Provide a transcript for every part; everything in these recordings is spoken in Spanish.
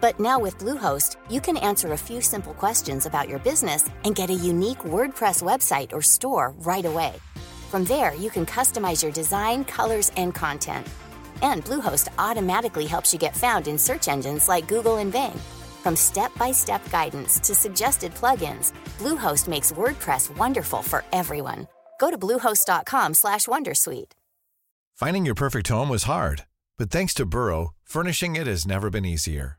but now with Bluehost, you can answer a few simple questions about your business and get a unique WordPress website or store right away. From there, you can customize your design, colors, and content. And Bluehost automatically helps you get found in search engines like Google and Bing. From step-by-step guidance to suggested plugins, Bluehost makes WordPress wonderful for everyone. Go to bluehost.com/wondersuite. Finding your perfect home was hard, but thanks to Burrow, furnishing it has never been easier.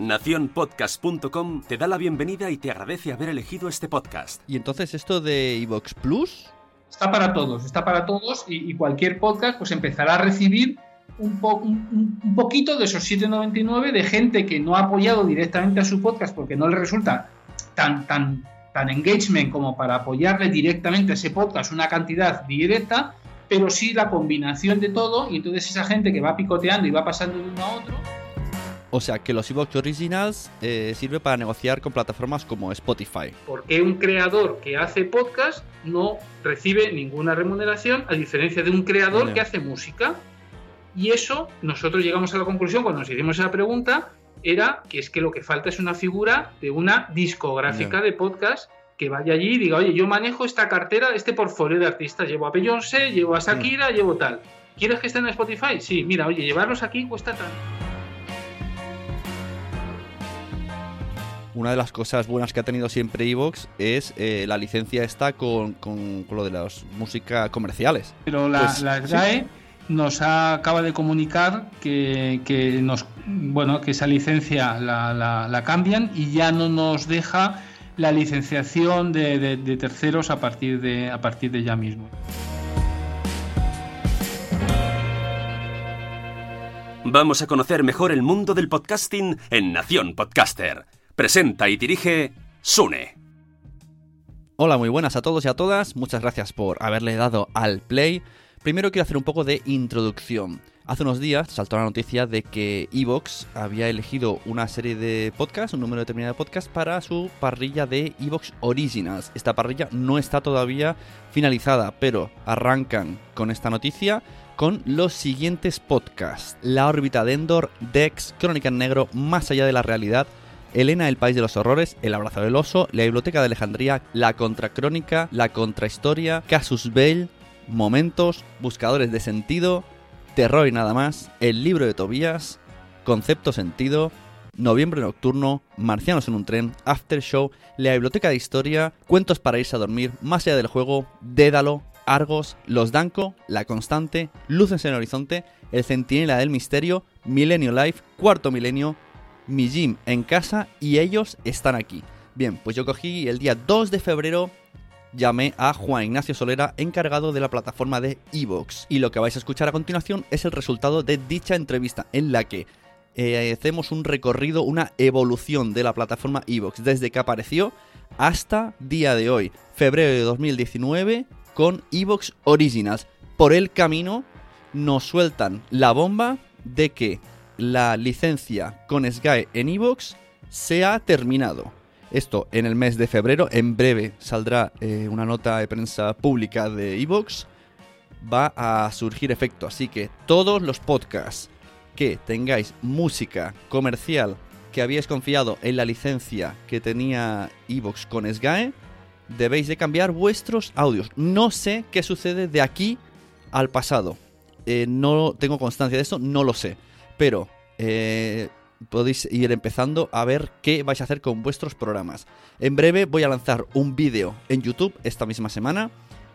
Naciónpodcast.com te da la bienvenida y te agradece haber elegido este podcast. Y entonces esto de iVox Plus... Está para todos, está para todos y, y cualquier podcast pues empezará a recibir un, po un, un, poquito de esos 7,99 de gente que no ha apoyado directamente a su podcast porque no le resulta tan, tan, tan engagement como para apoyarle directamente a ese podcast una cantidad directa, pero sí la combinación de todo y entonces esa gente que va picoteando y va pasando de uno a otro. O sea que los iVoox Originals eh, sirve para negociar con plataformas como Spotify. Porque un creador que hace podcast no recibe ninguna remuneración, a diferencia de un creador que hace música. Y eso, nosotros llegamos a la conclusión cuando nos hicimos esa pregunta, era que es que lo que falta es una figura de una discográfica de podcast que vaya allí y diga, oye, yo manejo esta cartera, este portfolio de artistas, llevo a Beyoncé, llevo a Shakira, llevo tal. ¿Quieres que estén en Spotify? Sí, mira, oye, llevarlos aquí cuesta tanto. Una de las cosas buenas que ha tenido siempre Evox es eh, la licencia esta con, con, con, lo de las música comerciales. Pero la, pues, la SGAE sí nos ha, acaba de comunicar que, que, nos bueno que esa licencia la, la, la, cambian y ya no nos deja la licenciación de, de, de, terceros a partir de a partir de ya mismo. Vamos a conocer mejor el mundo del podcasting en Nación Podcaster. Presenta y dirige Sune. Hola, muy buenas a todos y a todas. Muchas gracias por haberle dado al play. Primero quiero hacer un poco de introducción. Hace unos días saltó la noticia de que Evox había elegido una serie de podcasts, un número determinado de podcasts, para su parrilla de Evox Originals. Esta parrilla no está todavía finalizada, pero arrancan con esta noticia con los siguientes podcasts. La órbita de Endor, Dex, Crónica en Negro, Más allá de la realidad, Elena, el país de los horrores, El abrazo del oso, La biblioteca de Alejandría, La contracrónica, La contrahistoria, Casus Bell, Momentos, Buscadores de Sentido, Terror y nada más, El libro de Tobías, Concepto Sentido, Noviembre Nocturno, Marcianos en un tren, After Show, La Biblioteca de Historia, Cuentos para irse a dormir, Más allá del juego, Dédalo, Argos, Los Danco, La Constante, Luces en el Horizonte, El Centinela del Misterio, Milenio Life, Cuarto Milenio, Mi Gym en casa y ellos están aquí. Bien, pues yo cogí el día 2 de febrero llamé a Juan Ignacio Solera, encargado de la plataforma de Evox. Y lo que vais a escuchar a continuación es el resultado de dicha entrevista, en la que eh, hacemos un recorrido, una evolución de la plataforma Evox, desde que apareció hasta día de hoy, febrero de 2019, con Evox Originals. Por el camino nos sueltan la bomba de que la licencia con Sky en Evox se ha terminado. Esto en el mes de febrero. En breve saldrá eh, una nota de prensa pública de Evox. Va a surgir efecto. Así que todos los podcasts que tengáis música comercial que habíais confiado en la licencia que tenía Evox con SGAE, debéis de cambiar vuestros audios. No sé qué sucede de aquí al pasado. Eh, no tengo constancia de eso, no lo sé. Pero eh, podéis ir empezando a ver qué vais a hacer con vuestros programas. En breve voy a lanzar un vídeo en YouTube esta misma semana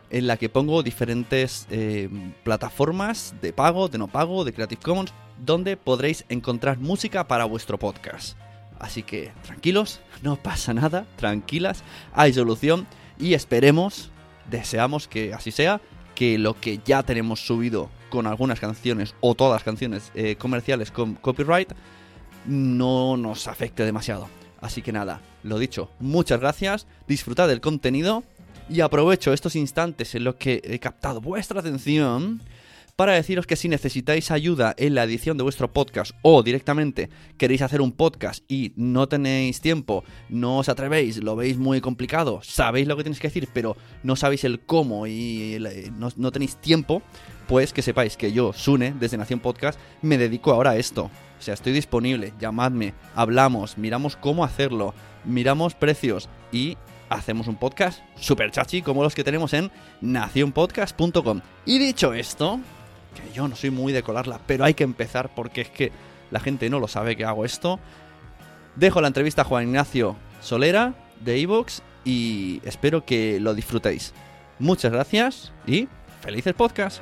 en la que pongo diferentes eh, plataformas de pago, de no pago, de Creative Commons, donde podréis encontrar música para vuestro podcast. Así que tranquilos, no pasa nada, tranquilas, hay solución y esperemos, deseamos que así sea, que lo que ya tenemos subido con algunas canciones o todas las canciones eh, comerciales con copyright no nos afecte demasiado. Así que nada, lo dicho, muchas gracias, disfrutad del contenido y aprovecho estos instantes en los que he captado vuestra atención para deciros que si necesitáis ayuda en la edición de vuestro podcast o directamente queréis hacer un podcast y no tenéis tiempo, no os atrevéis, lo veis muy complicado, sabéis lo que tenéis que decir, pero no sabéis el cómo y no, no tenéis tiempo, pues que sepáis que yo, Sune, desde Nación Podcast, me dedico ahora a esto. O sea, estoy disponible, llamadme, hablamos, miramos cómo hacerlo, miramos precios y hacemos un podcast super chachi como los que tenemos en nacionpodcast.com. Y dicho esto, que yo no soy muy de colarla, pero hay que empezar porque es que la gente no lo sabe que hago esto. Dejo la entrevista a Juan Ignacio Solera de Evox y espero que lo disfrutéis. Muchas gracias y felices podcast.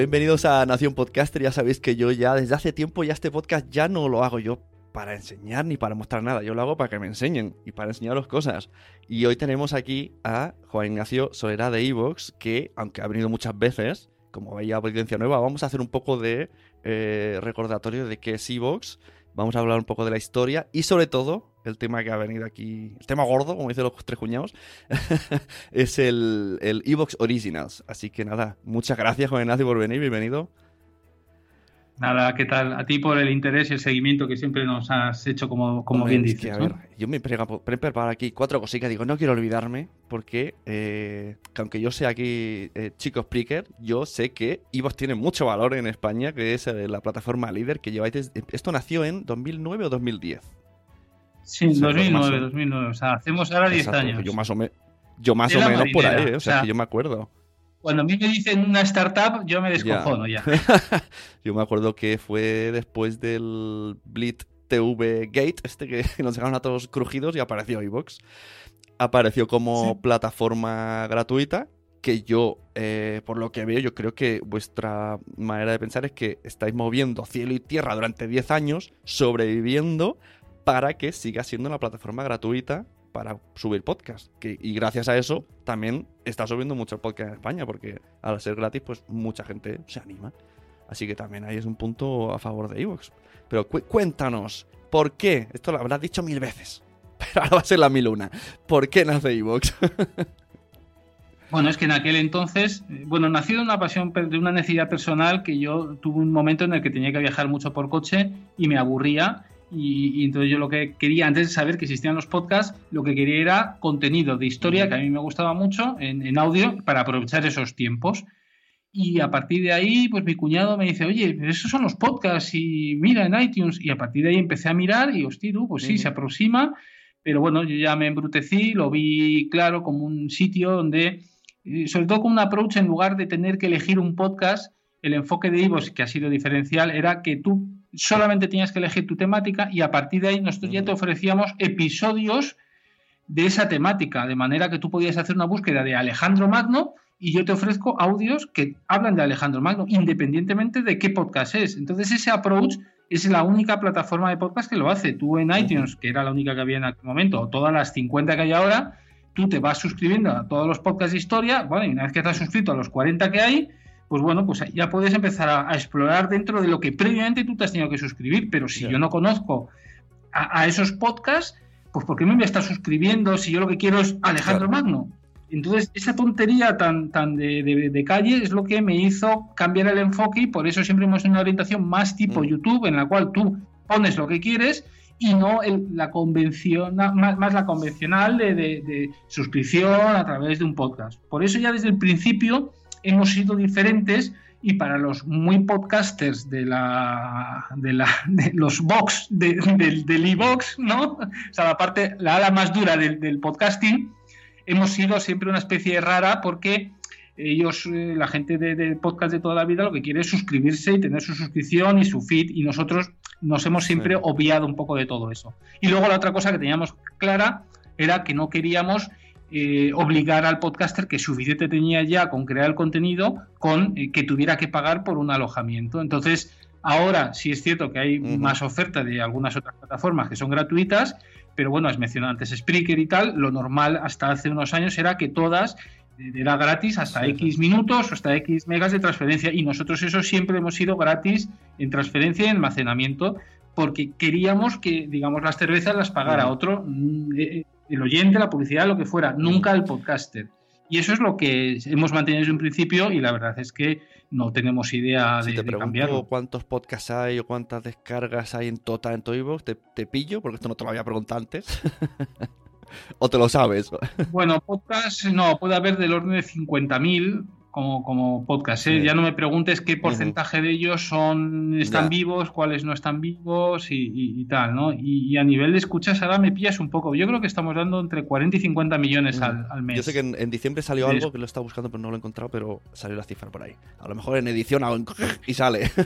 Bienvenidos a Nación Podcaster. Ya sabéis que yo ya desde hace tiempo ya este podcast ya no lo hago yo para enseñar ni para mostrar nada. Yo lo hago para que me enseñen y para enseñaros cosas. Y hoy tenemos aquí a Juan Ignacio Solera de Evox, que aunque ha venido muchas veces, como veía audiencia nueva, vamos a hacer un poco de eh, recordatorio de qué es Evox. Vamos a hablar un poco de la historia y sobre todo el tema que ha venido aquí, el tema gordo, como dicen los tres cuñados, es el, el Evox Originals. Así que nada, muchas gracias Juan Ignacio por venir, bienvenido. Nada, ¿qué tal? A ti por el interés y el seguimiento que siempre nos has hecho, como, como bien dices. yo me he preparado aquí cuatro cositas. Digo, no quiero olvidarme, porque eh, aunque yo sea aquí eh, chico Spreaker, yo sé que Evox tiene mucho valor en España, que es eh, la plataforma líder que lleváis. Esto nació en 2009 o 2010. Sí, 2009, 2009. O sea, hacemos ahora 10 años. Yo más o, yo más o menos por ahí, o sea, que yo me acuerdo. Cuando a mí me dicen una startup, yo me descojono ya. yo me acuerdo que fue después del Blitz TV Gate, este que nos dejaron a todos crujidos y apareció iVox. Apareció como plataforma gratuita que yo, eh, por lo que veo, yo creo que vuestra manera de pensar es que estáis moviendo cielo y tierra durante 10 años, sobreviviendo para que siga siendo una plataforma gratuita para subir podcast. Y gracias a eso también está subiendo mucho podcast en España, porque al ser gratis, pues mucha gente se anima. Así que también ahí es un punto a favor de Evox. Pero cuéntanos, ¿por qué? Esto lo habrás dicho mil veces, pero ahora va a ser la mil una. ¿Por qué nace Evox? Bueno, es que en aquel entonces, bueno, nació de una pasión, de una necesidad personal que yo tuve un momento en el que tenía que viajar mucho por coche y me aburría y, entonces yo lo que quería, antes de saber que existían los podcasts, lo que quería era contenido de historia, que a mí me gustaba mucho, en, audio, para aprovechar esos tiempos. Y a partir de ahí, pues mi cuñado me dice, oye, esos son los podcasts y mira en iTunes. Y a partir de ahí empecé a mirar y, hostia, pues sí, se aproxima. Pero bueno, yo ya me embrutecí, lo vi claro como un sitio donde, eh, sobre todo con un approach, en lugar de tener que elegir un podcast, el enfoque de Ivos, que ha sido diferencial, era que tú solamente tenías que elegir tu temática y a partir de ahí nosotros ya te ofrecíamos episodios de esa temática, de manera que tú podías hacer una búsqueda de Alejandro Magno y yo te ofrezco audios que hablan de Alejandro Magno, independientemente de qué podcast es. Entonces ese approach es la única plataforma de podcast que lo hace. Tú en iTunes, que era la única que había en aquel momento, o todas las 50 que hay ahora, tú te vas suscribiendo a todos los podcasts de historia, bueno, y una vez que estás suscrito a los 40 que hay, pues bueno, pues ya puedes empezar a, explorar dentro de lo que previamente tú te has tenido que suscribir, pero si yo no conozco a, esos podcasts, pues ¿por qué me voy a estar suscribiendo si yo lo que quiero es Alejandro Magno? Entonces, esa tontería tan, tan de, calle es lo que me hizo cambiar el enfoque y por eso siempre hemos una orientación más tipo mm. YouTube, en la cual tú pones lo que quieres y no la convención, más, la convencional de, suscripción a través de un podcast. Por eso ya desde el principio hemos sido diferentes y para los muy podcasters de la de, la, de los box del, del e-box, ¿no? O sea, la parte, la ala más dura del, del podcasting, hemos sido siempre una especie rara porque ellos, eh, la gente de, podcast de toda la vida, lo que quiere es suscribirse y tener su suscripción y su feed, y nosotros nos hemos siempre obviado un poco de todo eso. Y luego la otra cosa que teníamos clara era que no queríamos eh, obligar al podcaster que suficiente tenía ya con crear el contenido con eh, que tuviera que pagar por un alojamiento. Entonces, ahora sí es cierto que hay más oferta de algunas otras plataformas que son gratuitas, pero bueno, has mencionado antes Spreaker y tal, lo normal hasta hace unos años era que todas era gratis hasta X minutos o hasta X megas de transferencia y nosotros eso siempre hemos sido gratis en transferencia y almacenamiento porque queríamos que, digamos, las cervezas las pagara otro, mm, eh, eh, el oyente, la publicidad, lo que fuera, nunca el podcaster. Y eso es lo que hemos mantenido desde un principio y la verdad es que no tenemos idea si de, te cambiarlo. cuántos podcasts hay o cuántas descargas hay en total en tu te, te pillo, porque esto no te lo había preguntado antes. ¿O te lo sabes? Bueno, podcast no, puede haber del orden de 50.000 como, como podcast. ¿eh? Ya no me preguntes qué porcentaje de ellos son están vivos, cuáles no están vivos y, tal, ¿no? Y, a nivel de escuchas ahora me pillas un poco. Yo creo que estamos dando entre 40 y 50 millones al, mes. Yo sé que en, diciembre salió algo que lo estaba buscando pero no lo he encontrado, pero salió la cifra por ahí. A lo mejor en edición y sale.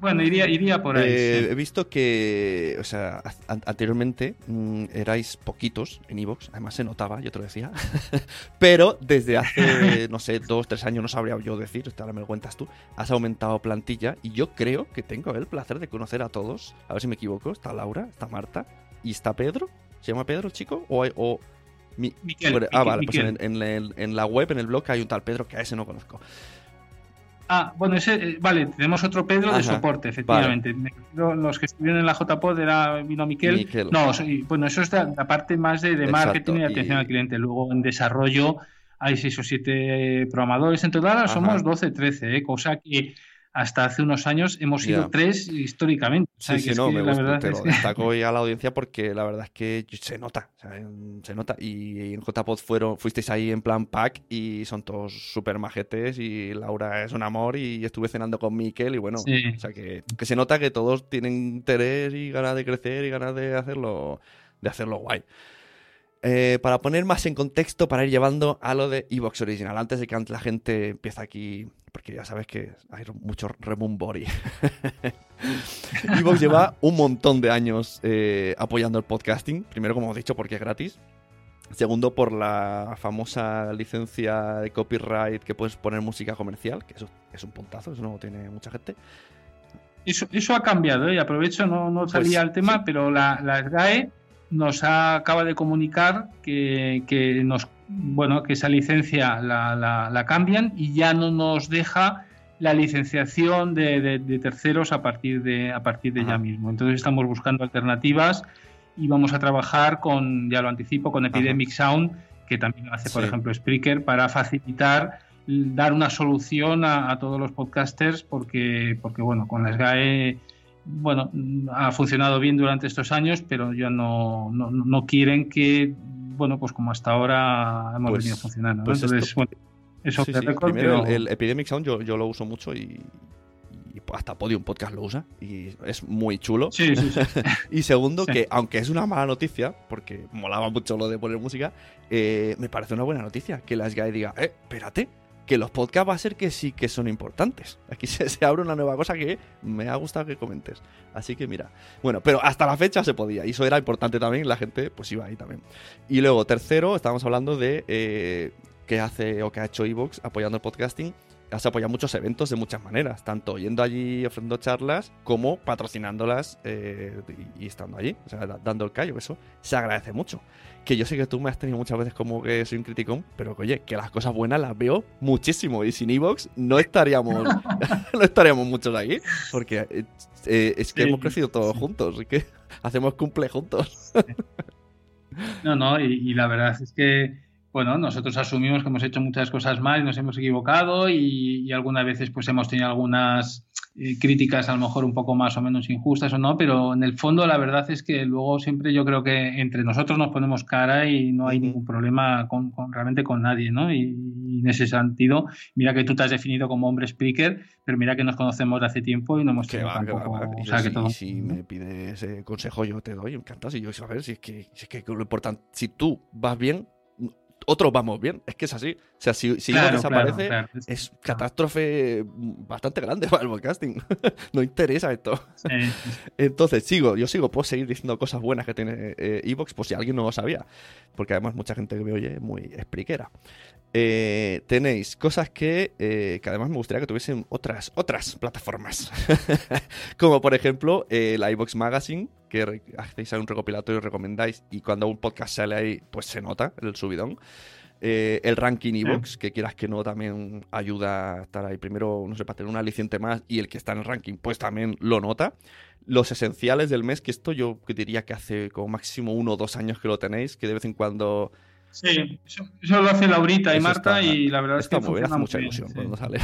Bueno, iría, iría por ahí. Eh, he visto que, o sea, anteriormente mm, erais poquitos en Evox, además se notaba, yo te lo decía. Pero desde hace, no sé, dos, tres años, no sabría yo decir, ahora me lo cuentas tú, has aumentado plantilla y yo creo que tengo el placer de conocer a todos. A ver si me equivoco. Está Laura, está Marta y está Pedro. ¿Se llama Pedro, chico? O, o ah, vale, pues en, en, la web, en el blog, hay un tal Pedro que a ese no conozco. Ah, bueno, ese, eh, vale, tenemos otro Pedro de soporte, efectivamente. Los que estuvieron en la JPod era vino Miquel. No, bueno, eso es la, parte más de, marketing y atención al cliente. Luego en desarrollo hay seis o siete programadores. En total somos 12, 13, ¿eh? cosa que hasta hace unos años hemos sido tres históricamente. Sí, sí, no, me gusta, te lo destaco hoy a la audiencia porque la verdad es que se nota, se nota. Y en JPod fueron, fuisteis ahí en plan pack y son todos súper majetes y Laura es un amor y estuve cenando con Miquel y bueno, o sea que, que, se nota que todos tienen interés y ganas de crecer y ganas de hacerlo, de hacerlo guay. Eh, para poner más en contexto, para ir llevando a lo de Evox Original, antes de que la gente empiece aquí, porque ya sabes que hay mucho remumbori. Evox lleva un montón de años eh, apoyando el podcasting. Primero, como hemos dicho, porque es gratis. Segundo, por la famosa licencia de copyright que puedes poner música comercial, que eso es un puntazo, eso no tiene mucha gente. Eso, eso ha cambiado, ¿eh? y aprovecho, no, no salía pues, el tema, pero la, la SGAE nos acaba de comunicar que, nos bueno que esa licencia la, cambian y ya no nos deja la licenciación de, terceros a partir de a partir de ya mismo. Entonces estamos buscando alternativas y vamos a trabajar con, ya lo anticipo, con Epidemic Sound, que también hace, por ejemplo, Spreaker, para facilitar dar una solución a, a, todos los podcasters, porque, porque bueno, con la SGAE bueno, ha funcionado bien durante estos años, pero ya no, no, quieren que, bueno, pues como hasta ahora hemos pues, venido funcionando. Pues Entonces, bueno, eso sí, el, Epidemic Sound yo, yo, lo uso mucho y, hasta Podium Podcast lo usa y es muy chulo. Sí, sí, y segundo, que aunque es una mala noticia, porque molaba mucho lo de poner música, eh, me parece una buena noticia que la SGAE diga, eh, espérate, que los podcasts va a ser que sí que son importantes. Aquí se, abre una nueva cosa que me ha gustado que comentes. Así que mira. Bueno, pero hasta la fecha se podía. Y eso era importante también. La gente pues iba ahí también. Y luego, tercero, estábamos hablando de eh, qué hace o qué ha hecho Evox apoyando el podcasting has apoyado muchos eventos de muchas maneras, tanto yendo allí ofreciendo charlas como patrocinándolas eh, y, estando allí, o sea, dando el callo. Eso se agradece mucho que yo sé que tú me has tenido muchas veces como que soy un criticón, pero oye, que las cosas buenas las veo muchísimo y sin Evox no estaríamos no estaríamos muchos aquí, porque eh, eh, es que hemos crecido todos juntos, así que Hacemos cumple juntos. no, no, y, la verdad es que, bueno, nosotros asumimos que hemos hecho muchas cosas mal y nos hemos equivocado y, y algunas veces pues hemos tenido algunas eh, críticas a lo mejor un poco más o menos injustas o no, pero en el fondo la verdad es que luego siempre yo creo que entre nosotros nos ponemos cara y no hay ningún problema con, realmente con nadie, ¿no? Y, en ese sentido, mira que tú te has definido como hombre speaker, pero mira que nos conocemos de hace tiempo y no hemos tenido tampoco... o si me pides consejo yo te doy, encantado. Si yo, a ver, si es que, si es que lo importante, si tú vas bien, otros vamos bien. Es que es así. O sea, si, si desaparece, es catástrofe bastante grande para el podcasting. no interesa esto. Entonces, sigo, yo sigo, puedo seguir diciendo cosas buenas que tiene Evox, por si alguien no lo sabía. Porque además mucha gente que me oye es muy expliquera. Eh, tenéis cosas que, eh, que, además me gustaría que tuviesen otras, otras plataformas. Como por ejemplo eh, la iBox Magazine, que hacéis un recopilatorio y recomendáis, y cuando un podcast sale ahí, pues se nota el subidón. el ranking iBox, que quieras que no, también ayuda a estar ahí primero, no sé, para tener un aliciente más, y el que está en el ranking, pues también lo nota. Los esenciales del mes, que esto yo diría que hace como máximo uno o dos años que lo tenéis, que de vez en cuando Sí, eso, lo hace Laurita y Marta y la verdad es que muy hace mucha ilusión cuando sale.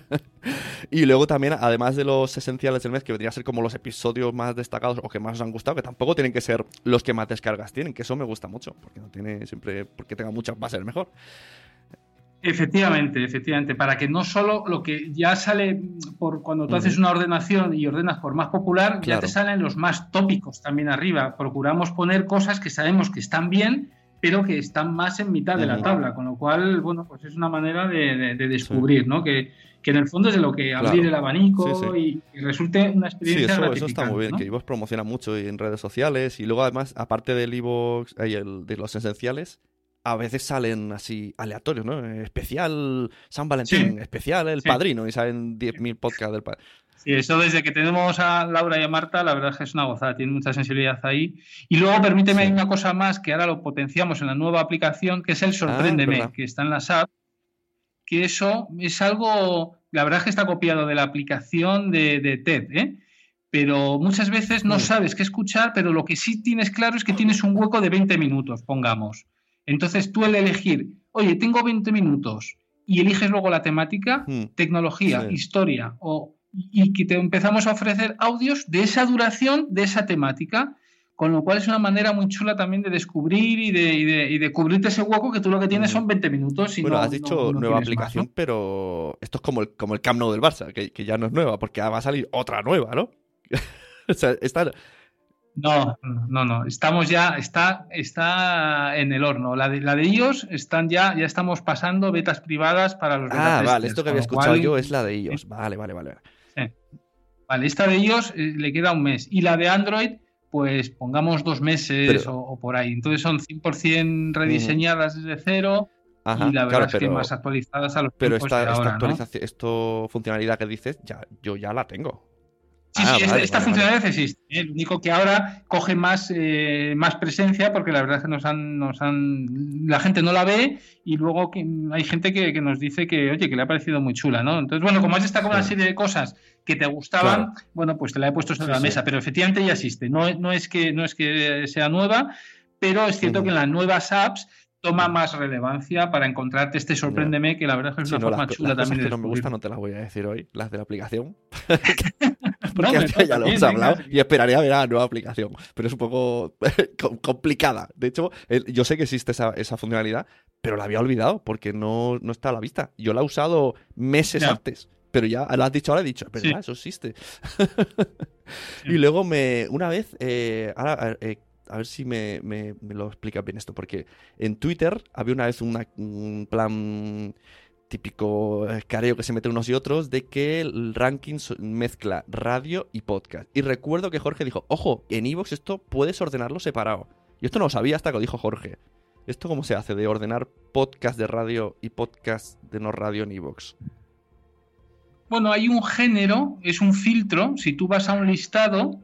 y luego también, además de los esenciales del mes, que vendría a ser como los episodios más destacados o que más os han gustado, que tampoco tienen que ser los que más descargas tienen, que eso me gusta mucho, porque no tiene siempre, porque tenga muchas va a ser mejor. Efectivamente, efectivamente, para que no solo lo que ya sale por cuando tú haces una ordenación y ordenas por más popular, ya te salen los más tópicos también arriba. Procuramos poner cosas que sabemos que están bien pero que están más en mitad de la tabla, con lo cual, bueno, pues es una manera de, descubrir, ¿no? Que, en el fondo es de lo que abrir el abanico Y, resulte una experiencia Sí, eso, está muy bien, que iVoox promociona mucho en redes sociales y luego además, aparte del iVoox y el, de los esenciales, a veces salen así aleatorios, ¿no? Especial San Valentín, especial El Padrino y salen 10.000 podcasts del Padrino. Sí, eso desde que tenemos a Laura y a Marta, la verdad es que es una gozada, tiene mucha sensibilidad ahí. Y luego permíteme una cosa más que ahora lo potenciamos en la nueva aplicación, que es el ah, Sorpréndeme, que está en la SAP, que eso es algo, la verdad es que está copiado de la aplicación de, TED, ¿eh? pero muchas veces no sabes qué escuchar, pero lo que sí tienes claro es que tienes un hueco de 20 minutos, pongamos. Entonces tú el elegir, oye, tengo 20 minutos y eliges luego la temática, hmm. tecnología, historia o y que te empezamos a ofrecer audios de esa duración, de esa temática, con lo cual es una manera muy chula también de descubrir y de, y de, cubrirte ese hueco que tú lo que tienes son 20 minutos. Y bueno, has dicho nueva aplicación, pero esto es como el, como el Camp Nou del Barça, que, ya no es nueva, porque va a salir otra nueva, ¿no? o sea, está... No, no, no. Estamos ya, está, está en el horno. La de, la de ellos están ya, ya estamos pasando betas privadas para los Ah, vale, esto que había escuchado yo es la de ellos. Vale, vale, vale. Vale, esta de ellos eh, le queda un mes. Y la de Android, pues pongamos dos meses o, por ahí. Entonces son 100% rediseñadas desde cero. y la verdad es que más actualizadas a los Pero esta, esta actualización, esto funcionalidad que dices, ya, yo ya la tengo. Sí, ah, sí, esta, funcionalidad existe. ¿eh? Lo único que ahora coge más, eh, más presencia porque la verdad es que nos han, nos han, la gente no la ve y luego que hay gente que, nos dice que, oye, que le ha parecido muy chula, ¿no? Entonces, bueno, como has destacado con una serie de cosas que te gustaban, bueno, pues te la he puesto sobre la mesa, pero efectivamente ya existe. No, no, es que, no es que sea nueva, pero es cierto que en las nuevas apps toma más relevancia para encontrarte este sorpréndeme, que la verdad es que es una forma chula también. que no me gusta no te las voy a decir hoy, las de la aplicación. Porque ya lo hemos hablado y esperaría ver la nueva aplicación. Pero es un poco complicada. De hecho, yo sé que existe esa, funcionalidad, pero la había olvidado porque no, está a la vista. Yo la he usado meses antes. Pero ya lo has dicho ahora, he dicho, pero eso existe. y luego me, una vez, eh, ahora, eh, a ver si me, lo explica bien esto, porque en Twitter había una vez un plan típico eh, careo que se mete unos y otros de que el ranking mezcla radio y podcast. Y recuerdo que Jorge dijo, ojo, en Evox esto puedes ordenarlo separado. Y esto no lo sabía hasta que lo dijo Jorge. ¿Esto cómo se hace de ordenar podcast de radio y podcast de no radio en Evox? Bueno, hay un género, es un filtro. Si tú vas a un listado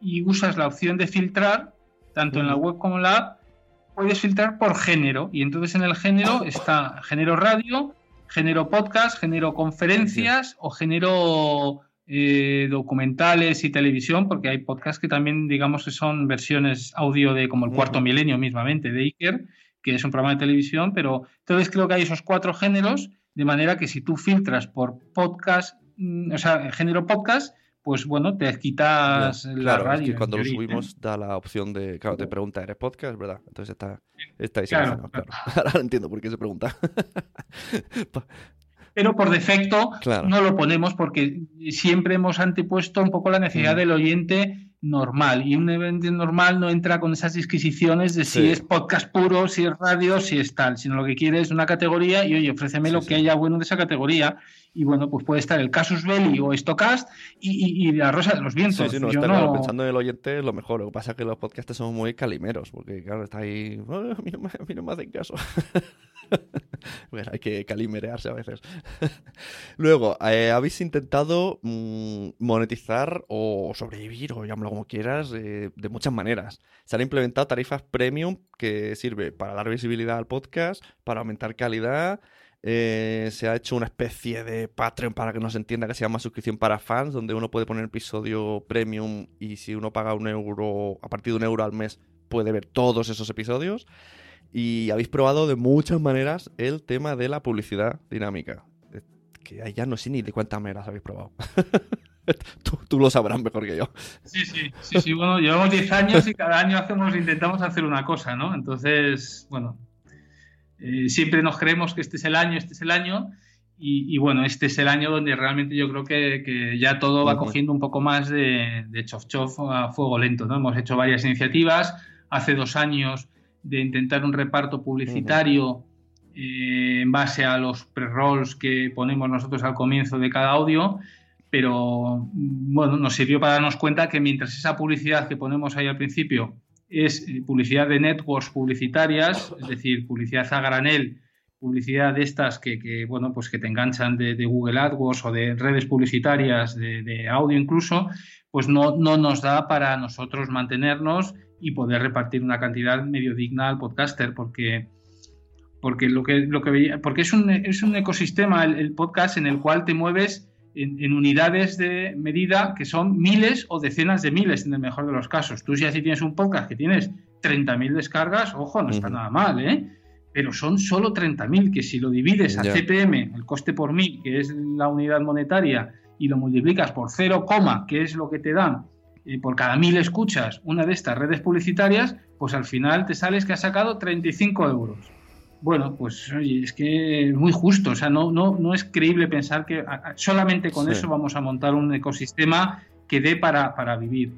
y usas la opción de filtrar, tanto en la web como en la app, puedes filtrar por género. Y entonces en el género está género radio, género podcast, género conferencias o género eh, documentales y televisión, porque hay podcasts que también, digamos, que son versiones audio de como el cuarto milenio mismamente, de Iker, que es un programa de televisión, pero entonces creo que hay esos cuatro géneros, de manera que si tú filtras por podcast, mm, o sea, género podcast, pues bueno, te quitas la claro, radio. Es que cuando lo subimos ¿eh? da la opción de, claro, te pregunta, ¿eres podcast? ¿Verdad? Entonces está, está ahí Claro, seleccionado, claro. Ahora entiendo por qué se pregunta. Pero por defecto no lo ponemos porque siempre hemos antepuesto un poco la necesidad Mm. del oyente normal. Y un oyente normal no entra con esas disquisiciones de si Sí. es podcast puro, si es radio, si es tal, sino lo que quiere es una categoría y oye, ofréceme Sí, lo sí. que haya bueno de esa categoría. Y bueno, pues puede estar el Casus Belli o Stocast y, y- y la Rosa de los Sí, Vientos. sí, no, Yo está no- claro, pensando en el oyente es lo mejor. Lo que pasa es que los podcasts son muy calimeros, porque claro, está ahí, "Ah, a mí no me, a mí no me hacen caso. bueno, hay que calimerearse a veces. Luego, eh, habéis intentado mm, monetizar o sobrevivir, o llámalo como quieras, eh, de muchas maneras. Se han implementado tarifas premium que sirve para dar visibilidad al podcast, para aumentar calidad. Eh, se ha hecho una especie de Patreon para que no se entienda que se llama suscripción para fans, donde uno puede poner episodio premium y si uno paga un euro, a partir de un euro al mes, puede ver todos esos episodios. Y habéis probado de muchas maneras el tema de la publicidad dinámica. Que ya no sé ni de cuántas maneras habéis probado. tú, tú lo sabrás mejor que yo. Sí, sí, sí, sí, bueno, llevamos 10 años y cada año hacemos, intentamos hacer una cosa, ¿no? Entonces, bueno, eh, siempre nos creemos que este es el año, este es el año, y, y bueno, este es el año donde realmente yo creo que, que ya todo va cogiendo un poco más de, de chof chof a fuego lento, ¿no? Hemos hecho varias iniciativas, hace dos años de intentar un reparto publicitario eh, en base a los pre-rolls que ponemos nosotros al comienzo de cada audio, pero bueno, nos sirvió para darnos cuenta que mientras esa publicidad que ponemos ahí al principio es eh, publicidad de networks publicitarias, es decir, publicidad a granel, publicidad de estas que, que, bueno, pues que te enganchan de, de Google AdWords o de redes publicitarias, de, de audio incluso, pues no, no nos da para nosotros mantenernos y poder repartir una cantidad medio digna al podcaster, porque porque lo que, lo que veía, porque es un, es un ecosistema el, el podcast en el cual te mueves en, en, unidades de medida que son miles o decenas de miles en el mejor de los casos. Tú si tienes un podcast que tienes 30.000 descargas, ojo, no está nada mal, ¿eh? Pero son solo 30.000, que si lo divides a. CPM, el coste por mil, que es la unidad monetaria, y lo multiplicas por 0, que es lo que te dan eh, por cada mil escuchas una de estas redes publicitarias, pues al final te sales que has sacado 35 euros. Bueno, pues oye, es que es muy justo, o sea, no, no, no es creíble pensar que solamente con Sí. eso vamos a montar un ecosistema que dé para, para vivir.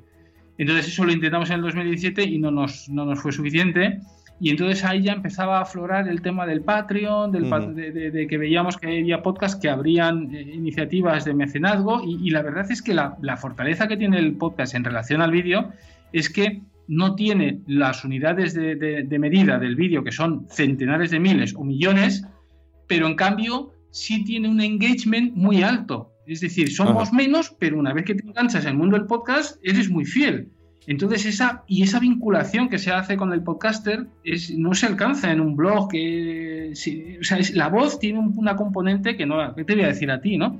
Entonces eso lo intentamos en el 2017 y no nos, no nos fue suficiente. Y entonces ahí ya empezaba a aflorar el tema del Patreon, del de, de- de que veíamos que había podcasts que abrían eh, iniciativas de mecenazgo y, y la verdad es que la, la fortaleza que tiene el podcast en relación al vídeo es que no tiene las unidades de, medida del vídeo, que son centenares de miles o millones, pero en cambio sí tiene un engagement muy alto. Es decir, somos Ajá. menos, pero una vez que te enganchas en el mundo del podcast, eres muy fiel. Entonces, esa, y esa vinculación que se hace con el podcaster es, no se alcanza en un blog. Que, sí, o sea, es- la voz tiene un- una componente que no, ¿qué te voy a decir a ti, no?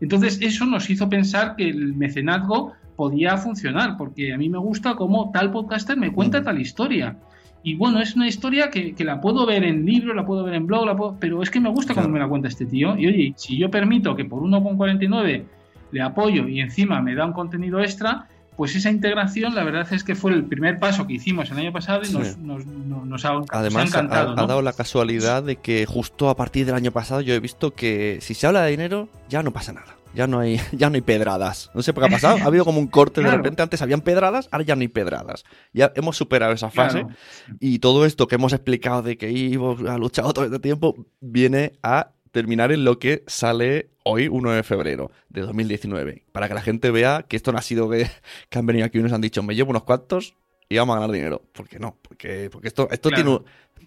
Entonces, eso nos hizo pensar que el mecenazgo podía funcionar, porque a mí me gusta cómo tal podcaster me cuenta tal historia. Y bueno, es una historia que, que la puedo ver en libro, la puedo ver en blog, la puedo- pero es que me gusta Claro. cómo me la cuenta este tío. Y oye, si yo permito que por 1,49 le apoyo y encima me da un contenido extra, pues esa integración, la verdad es que fue el primer paso que hicimos el año pasado y nos, nos- nos- nos ha, nos ha Además, ha, encantado. ha ¿no? dado la casualidad de que justo a partir del año pasado yo he visto que si se habla de dinero, ya no pasa nada. Ya no hay, ya no hay pedradas. No sé por qué ha pasado. Ha habido como un corte de repente. Antes habían pedradas, ahora ya no hay pedradas. Ya hemos superado esa fase. Claro. Y todo esto que hemos explicado de que Ivo ha luchado todo este tiempo viene a terminar en lo que sale hoy, 1 de febrero de 2019. Para que la gente vea que esto no ha sido que, que han venido aquí y nos han dicho, me llevo unos cuantos y vamos a ganar dinero. ¿Por qué no? Porque, porque esto, esto Claro.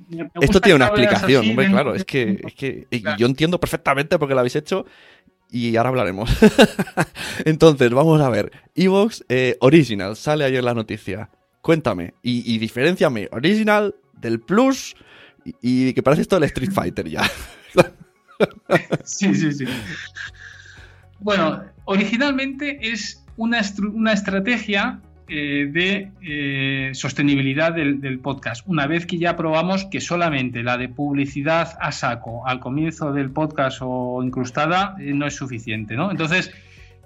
tiene un- esto tiene una explicación, hombre, claro. Es que, es que Claro. yo entiendo perfectamente por qué lo habéis hecho y ahora hablaremos. Entonces, vamos a ver. Evox eh, Original, sale ayer la noticia. Cuéntame y, y diferenciame Original del Plus y, y que parece esto el Street Fighter ya. Sí, sí, sí. Bueno, Originalmente es una, una estrategia eh, de eh, sostenibilidad del, podcast. Una vez que ya probamos que solamente la de publicidad a saco al comienzo del podcast o incrustada eh, no es suficiente, ¿no? Entonces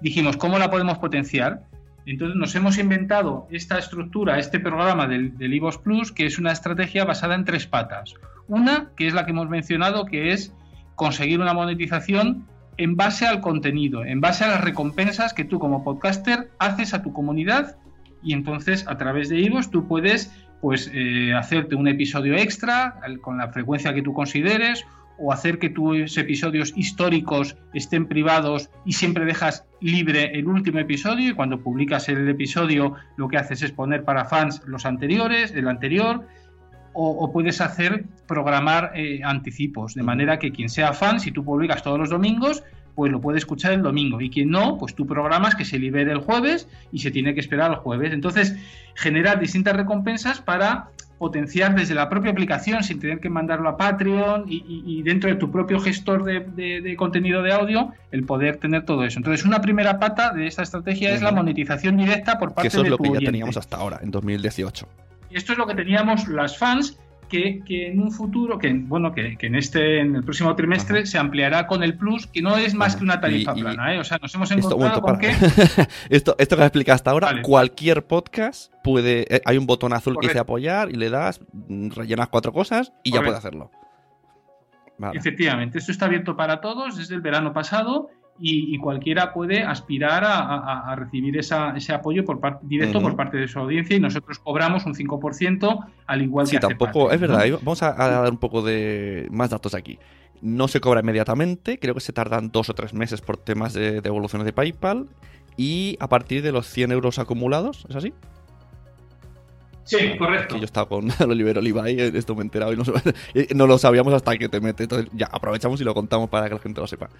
dijimos, ¿cómo la podemos potenciar? Entonces nos hemos inventado esta estructura, este programa del, del Plus, que es una estrategia basada en tres patas. Una, que es la que hemos mencionado, que es conseguir una monetización en base al contenido, en base a las recompensas que tú como podcaster haces a tu comunidad y entonces a través de Ivos tú puedes pues eh, hacerte un episodio extra con la frecuencia que tú consideres o hacer que tus episodios históricos estén privados y siempre dejas libre el último episodio y cuando publicas el episodio lo que haces es poner para fans los anteriores, el anterior o, puedes hacer programar eh, anticipos de manera que quien sea fan, si tú publicas todos los domingos, pues lo puede escuchar el domingo. Y quien no, pues tú programas que se libere el jueves y se tiene que esperar el jueves. Entonces, generar distintas recompensas para potenciar desde la propia aplicación sin tener que mandarlo a Patreon y, dentro de tu propio gestor de, contenido de audio el poder tener todo eso. Entonces, una primera pata de esta estrategia es la monetización directa por parte de eso es lo que ya teníamos hasta ahora, en 2018. Y esto es lo que teníamos las fans que, en un futuro, que bueno, que, en este, en el próximo trimestre se ampliará con el Plus, que no es más que una tarifa plana, ¿eh? O sea, nos hemos encontrado con que... esto, esto que has explicado hasta ahora, cualquier podcast puede... Eh, hay un botón azul que dice apoyar y le das, mm, rellenas cuatro cosas y ya puede hacerlo. Efectivamente, esto está abierto para todos desde el verano pasado y, cualquiera puede aspirar a, recibir ese apoyo por directo por parte de su audiencia y nosotros cobramos un 5% al igual que sí, tampoco, es verdad, vamos a, dar un poco de más datos aquí. No se cobra inmediatamente, creo que se tardan dos o tres meses por temas de devoluciones de PayPal y a partir de los 100 euros acumulados, ¿es así? Sí, correcto. Que yo estaba con Oliver Olivay, eh, esto me he enterado y no, lo sabíamos hasta que te mete. Entonces, ya, aprovechamos y lo contamos para que la gente lo sepa.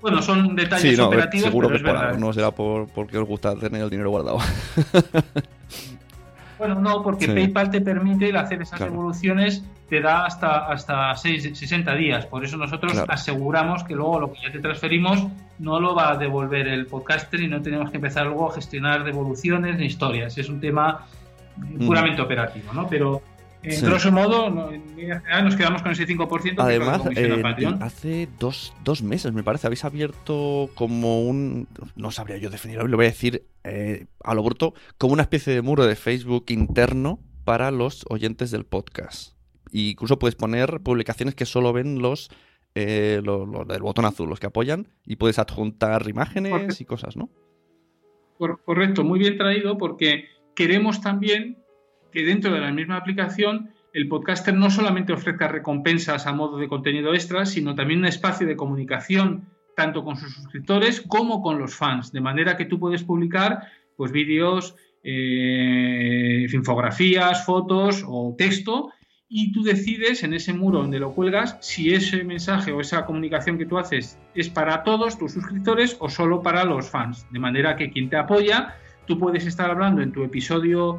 Bueno, son detalles sí, no, operativos. Seguro que es por algo, no será por, porque os gusta tener el dinero guardado. Bueno, no, porque PayPal te permite hacer esas evoluciones, te da hasta, hasta 60 días. Por eso nosotros aseguramos que luego lo que ya te transferimos no lo va a devolver el podcaster y no tenemos que empezar luego a gestionar devoluciones ni historias. Es un tema puramente operativo, ¿no? Pero en grosso modo, nos quedamos con ese 5%. Además, eh, hace dos, dos, meses, me parece, habéis abierto como un. No sabría yo definirlo, lo voy a decir eh, a lo bruto, como una especie de muro de Facebook interno para los oyentes del podcast. E incluso puedes poner publicaciones que solo ven los, eh, del botón azul, los que apoyan, y puedes adjuntar imágenes y cosas, ¿no? Correcto, muy bien traído, porque queremos también que dentro de la misma aplicación el podcaster no solamente ofrezca recompensas a modo de contenido extra, sino también un espacio de comunicación tanto con sus suscriptores como con los fans, de manera que tú puedes publicar pues vídeos, eh, infografías, fotos o texto y tú decides en ese muro donde lo cuelgas si ese mensaje o esa comunicación que tú haces es para todos tus suscriptores o solo para los fans, de manera que quien te apoya, tú puedes estar hablando en tu episodio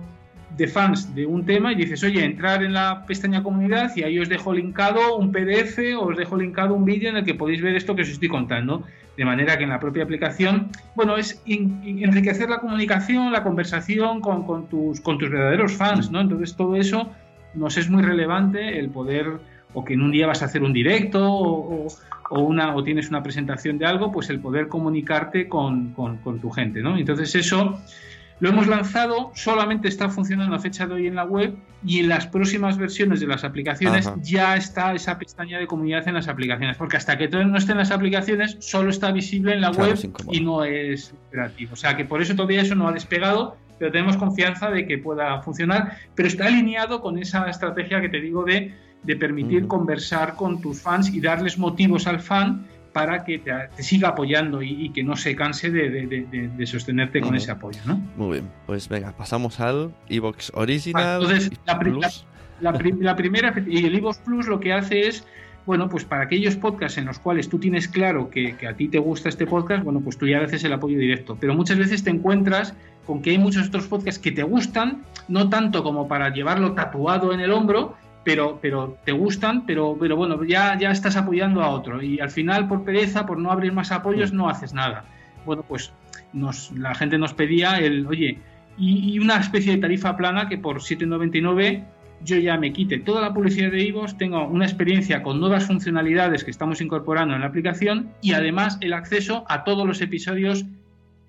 de fans de un tema y dices, oye, entrar en la pestaña comunidad y ahí os dejo linkado un PDF o os dejo linkado un vídeo en el que podéis ver esto que os estoy contando. De manera que en la propia aplicación, bueno, es enriquecer la comunicación, la conversación con, tus, con tus verdaderos fans, ¿no? Entonces todo eso nos es muy relevante el poder, o que en un día vas a hacer un directo o, una, o tienes una presentación de algo, pues el poder comunicarte con, con tu gente, ¿no? Entonces eso lo hemos lanzado, solamente está funcionando a fecha de hoy en la web y en las próximas versiones de las aplicaciones ya está esa pestaña de comunidad en las aplicaciones, porque hasta que todavía no esté en las aplicaciones solo está visible en la web y no es operativo. O sea que por eso todavía eso no ha despegado, pero tenemos confianza de que pueda funcionar, pero está alineado con esa estrategia que te digo de, permitir conversar con tus fans y darles motivos al fan para que te, siga apoyando y, que no se canse de, sostenerte con ese apoyo. ¿no? Muy bien, pues venga, pasamos al Evox Original. entonces, la, la, primera, y el Evox Plus lo que hace es, bueno, pues para aquellos podcasts en los cuales tú tienes claro que, a ti te gusta este podcast, bueno, pues tú ya haces el apoyo directo. Pero muchas veces te encuentras con que hay muchos otros podcasts que te gustan, no tanto como para llevarlo tatuado en el hombro, pero, pero te gustan, pero, pero bueno, ya, ya estás apoyando a otro. Y al final, por pereza, por no abrir más apoyos, no haces nada. Bueno, pues nos, la gente nos pedía el, oye, y, y una especie de tarifa plana que por 7,99 yo ya me quite toda la publicidad de Ivos, tengo una experiencia con nuevas funcionalidades que estamos incorporando en la aplicación y además el acceso a todos los episodios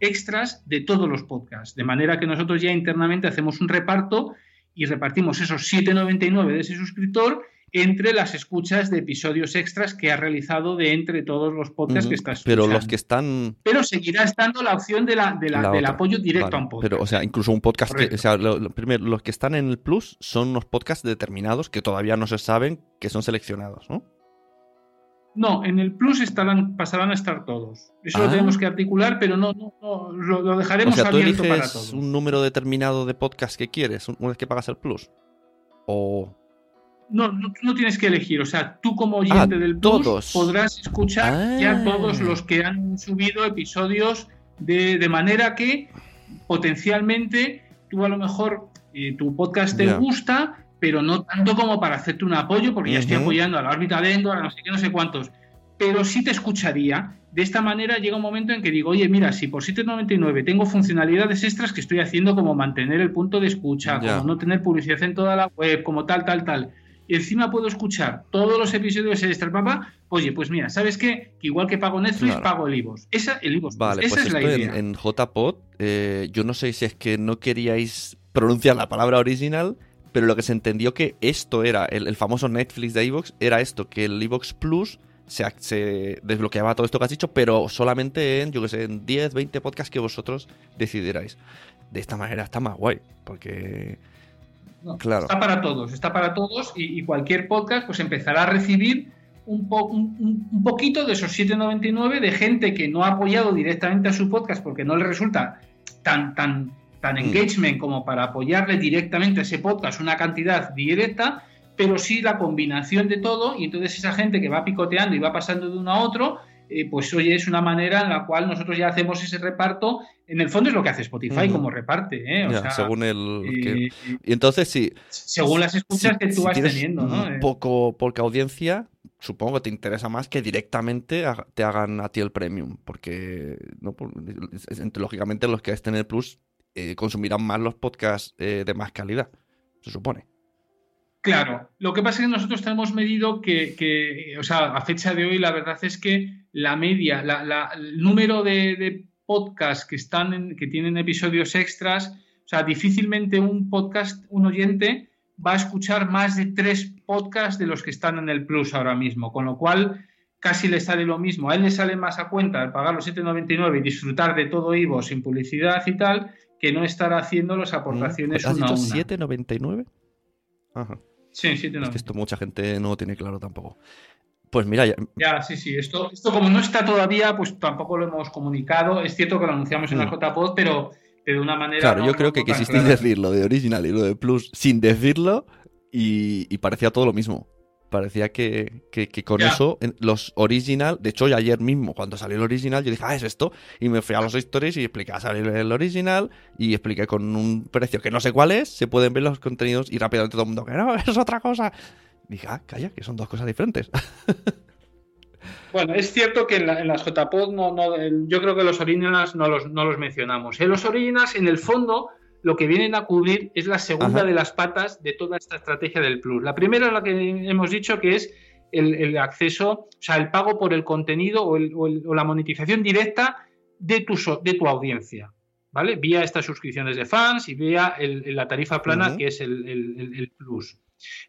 extras de todos los podcasts. De manera que nosotros ya internamente hacemos un reparto y repartimos esos 7,99 de ese suscriptor entre las escuchas de episodios extras que ha realizado de entre todos los podcasts que estás Pero los que están... Pero seguirá estando la opción de la, de la, del apoyo directo a un podcast. Pero, o sea, incluso un podcast que... O sea, lo, primero, los que están en el Plus son unos podcasts determinados que todavía no se saben que son seleccionados, ¿no? No, en el Plus estarán, pasarán a estar todos. Eso lo ah. tenemos que articular, pero no, no, no lo, dejaremos o sea, ¿tú abierto para todos. un número determinado de podcasts que quieres una vez que pagas el Plus? ¿O...? no, no, no, tienes que elegir. O sea, tú como oyente ah, del Plus podrás escuchar ya ah. todos los que han subido episodios de, de manera que potencialmente tú a lo mejor eh, tu podcast te gusta, pero no tanto como para hacerte un apoyo, porque ya estoy apoyando a la órbita de Endor, a no sé qué, no sé cuántos. Pero sí te escucharía. De esta manera llega un momento en que digo, oye, mira, si por 7,99 tengo funcionalidades extras que estoy haciendo como mantener el punto de escucha, como no tener publicidad en toda la web, como tal, tal, tal y encima puedo escuchar todos los episodios de Extra Papa, oye, pues mira, ¿sabes qué? Que igual que pago Netflix, pago el IVOS. Esa, el IVOS. Vale, Esa pues es la idea. En, JPod, eh, yo no sé si es que no queríais pronunciar la palabra original, pero lo que se entendió que esto era, el, famoso Netflix de iVoox, era esto, que el iVoox Plus se, se, desbloqueaba todo esto que has dicho, pero solamente en, yo que sé, en 10, 20 podcasts que vosotros decidierais. De esta manera está más guay, porque claro. Está para todos, está para todos y, cualquier podcast pues empezará a recibir un, un, poquito de esos 7,99 de gente que no ha apoyado directamente a su podcast porque no le resulta tan, tan, tan mm. engagement como para apoyarle directamente a ese podcast una cantidad directa, pero sí la combinación de todo y entonces esa gente que va picoteando y va pasando de uno a otro eh, pues oye, es una manera en la cual nosotros ya hacemos ese reparto. En el fondo es lo que hace Spotify como reparte. ¿eh? según el. Eh, y entonces sí. Según las escuchas que tú vas teniendo. ¿no? Un poco, porque audiencia, supongo que te interesa más que directamente te hagan a ti el premium. Porque, ¿no? lógicamente, los que estén en el Plus consumirán más los podcasts de más calidad, se supone. Claro, lo que pasa es que nosotros tenemos medido que, o sea, a fecha de hoy la verdad es que la media, el número de, podcasts que están que tienen episodios extras, o sea, difícilmente un podcast, un oyente va a escuchar más de tres podcasts de los que están en el Plus ahora mismo, con lo cual casi le sale lo mismo. A él le sale más a cuenta el pagar los 7,99 y disfrutar de todo Ivo sin publicidad y tal, que no estar haciendo las aportaciones ¿Has una a una. ¿7,99? Ajá. Sí, sí, Es que esto mucha gente no lo tiene claro tampoco. Pues mira, ya... ya... sí, sí. Esto, esto como no está todavía, pues tampoco lo hemos comunicado. Es cierto que lo anunciamos en la mm. JPod, pero, de una manera. Claro, yo creo que quisisteis decir lo de original y lo de plus sin decirlo y parecía todo lo mismo. Parecía que, con eso, los original, de hecho, ayer mismo, cuando salió el original, yo dije, ah, es esto. Y me fui a los stories y expliqué a salir el original y expliqué con un precio que no sé cuál es, se pueden ver los contenidos y rápidamente todo el mundo, que no, es otra cosa. dije, ah, calla, que son dos cosas diferentes. Bueno, es cierto que en, las JPod no, no, yo creo que los originals no los, no los mencionamos. En los originals, en el fondo, lo que vienen a cubrir es la segunda de las patas de toda esta estrategia del Plus. La primera es la que hemos dicho que es el, acceso, o sea, el pago por el contenido o, la monetización directa de tu, de tu audiencia, ¿vale? Vía estas suscripciones de fans y vía la tarifa plana que es el, Plus.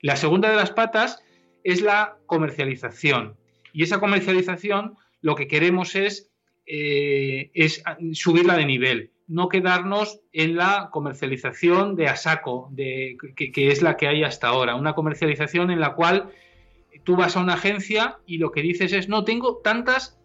La segunda de las patas es la comercialización. Y esa comercialización lo que queremos es, eh, es subirla de nivel no quedarnos en la comercialización de a saco, de, que, es la que hay hasta ahora. Una comercialización en la cual tú vas a una agencia y lo que dices es, no, tengo tantas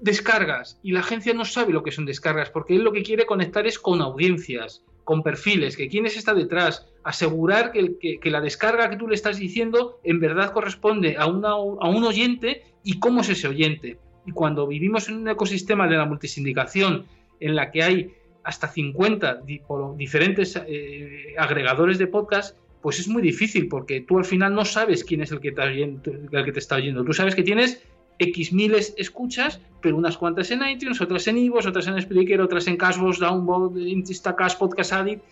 descargas y la agencia no sabe lo que son descargas porque él lo que quiere conectar es con audiencias, con perfiles, que quién está detrás, asegurar que, la descarga que tú le estás diciendo en verdad corresponde a, a un oyente y cómo es ese oyente. Y cuando vivimos en un ecosistema de la multisindicación en la que hay hasta 50 diferentes eh, agregadores de podcast, pues es muy difícil porque tú al final no sabes quién es el que, el que te está oyendo. Tú sabes que tienes X miles escuchas, pero unas cuantas en iTunes, otras en iVoox, otras en Spreaker, otras en Cashbox, Download, Instacast, Podcast Addict,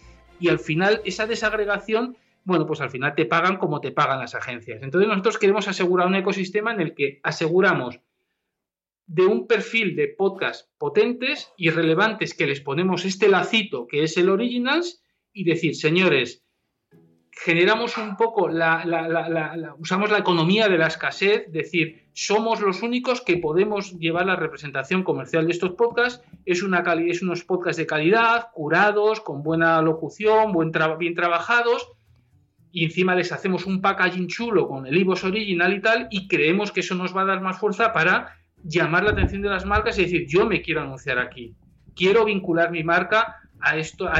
y al final esa desagregación, bueno, pues al final te pagan como te pagan las agencias. Entonces nosotros queremos asegurar un ecosistema en el que aseguramos de un perfil de podcast potentes y relevantes que les ponemos este lacito que es el Originals y decir, señores, generamos un poco la, usamos la economía de la escasez, decir, somos los únicos que podemos llevar la representación comercial de estos podcasts, es, una es unos podcasts de calidad, curados, con buena locución, buen bien trabajados, y encima les hacemos un packaging chulo con el IVOS original y tal, y creemos que eso nos va a dar más fuerza para llamar la atención de las marcas y decir, yo me quiero anunciar aquí, quiero vincular mi marca a, esto, a,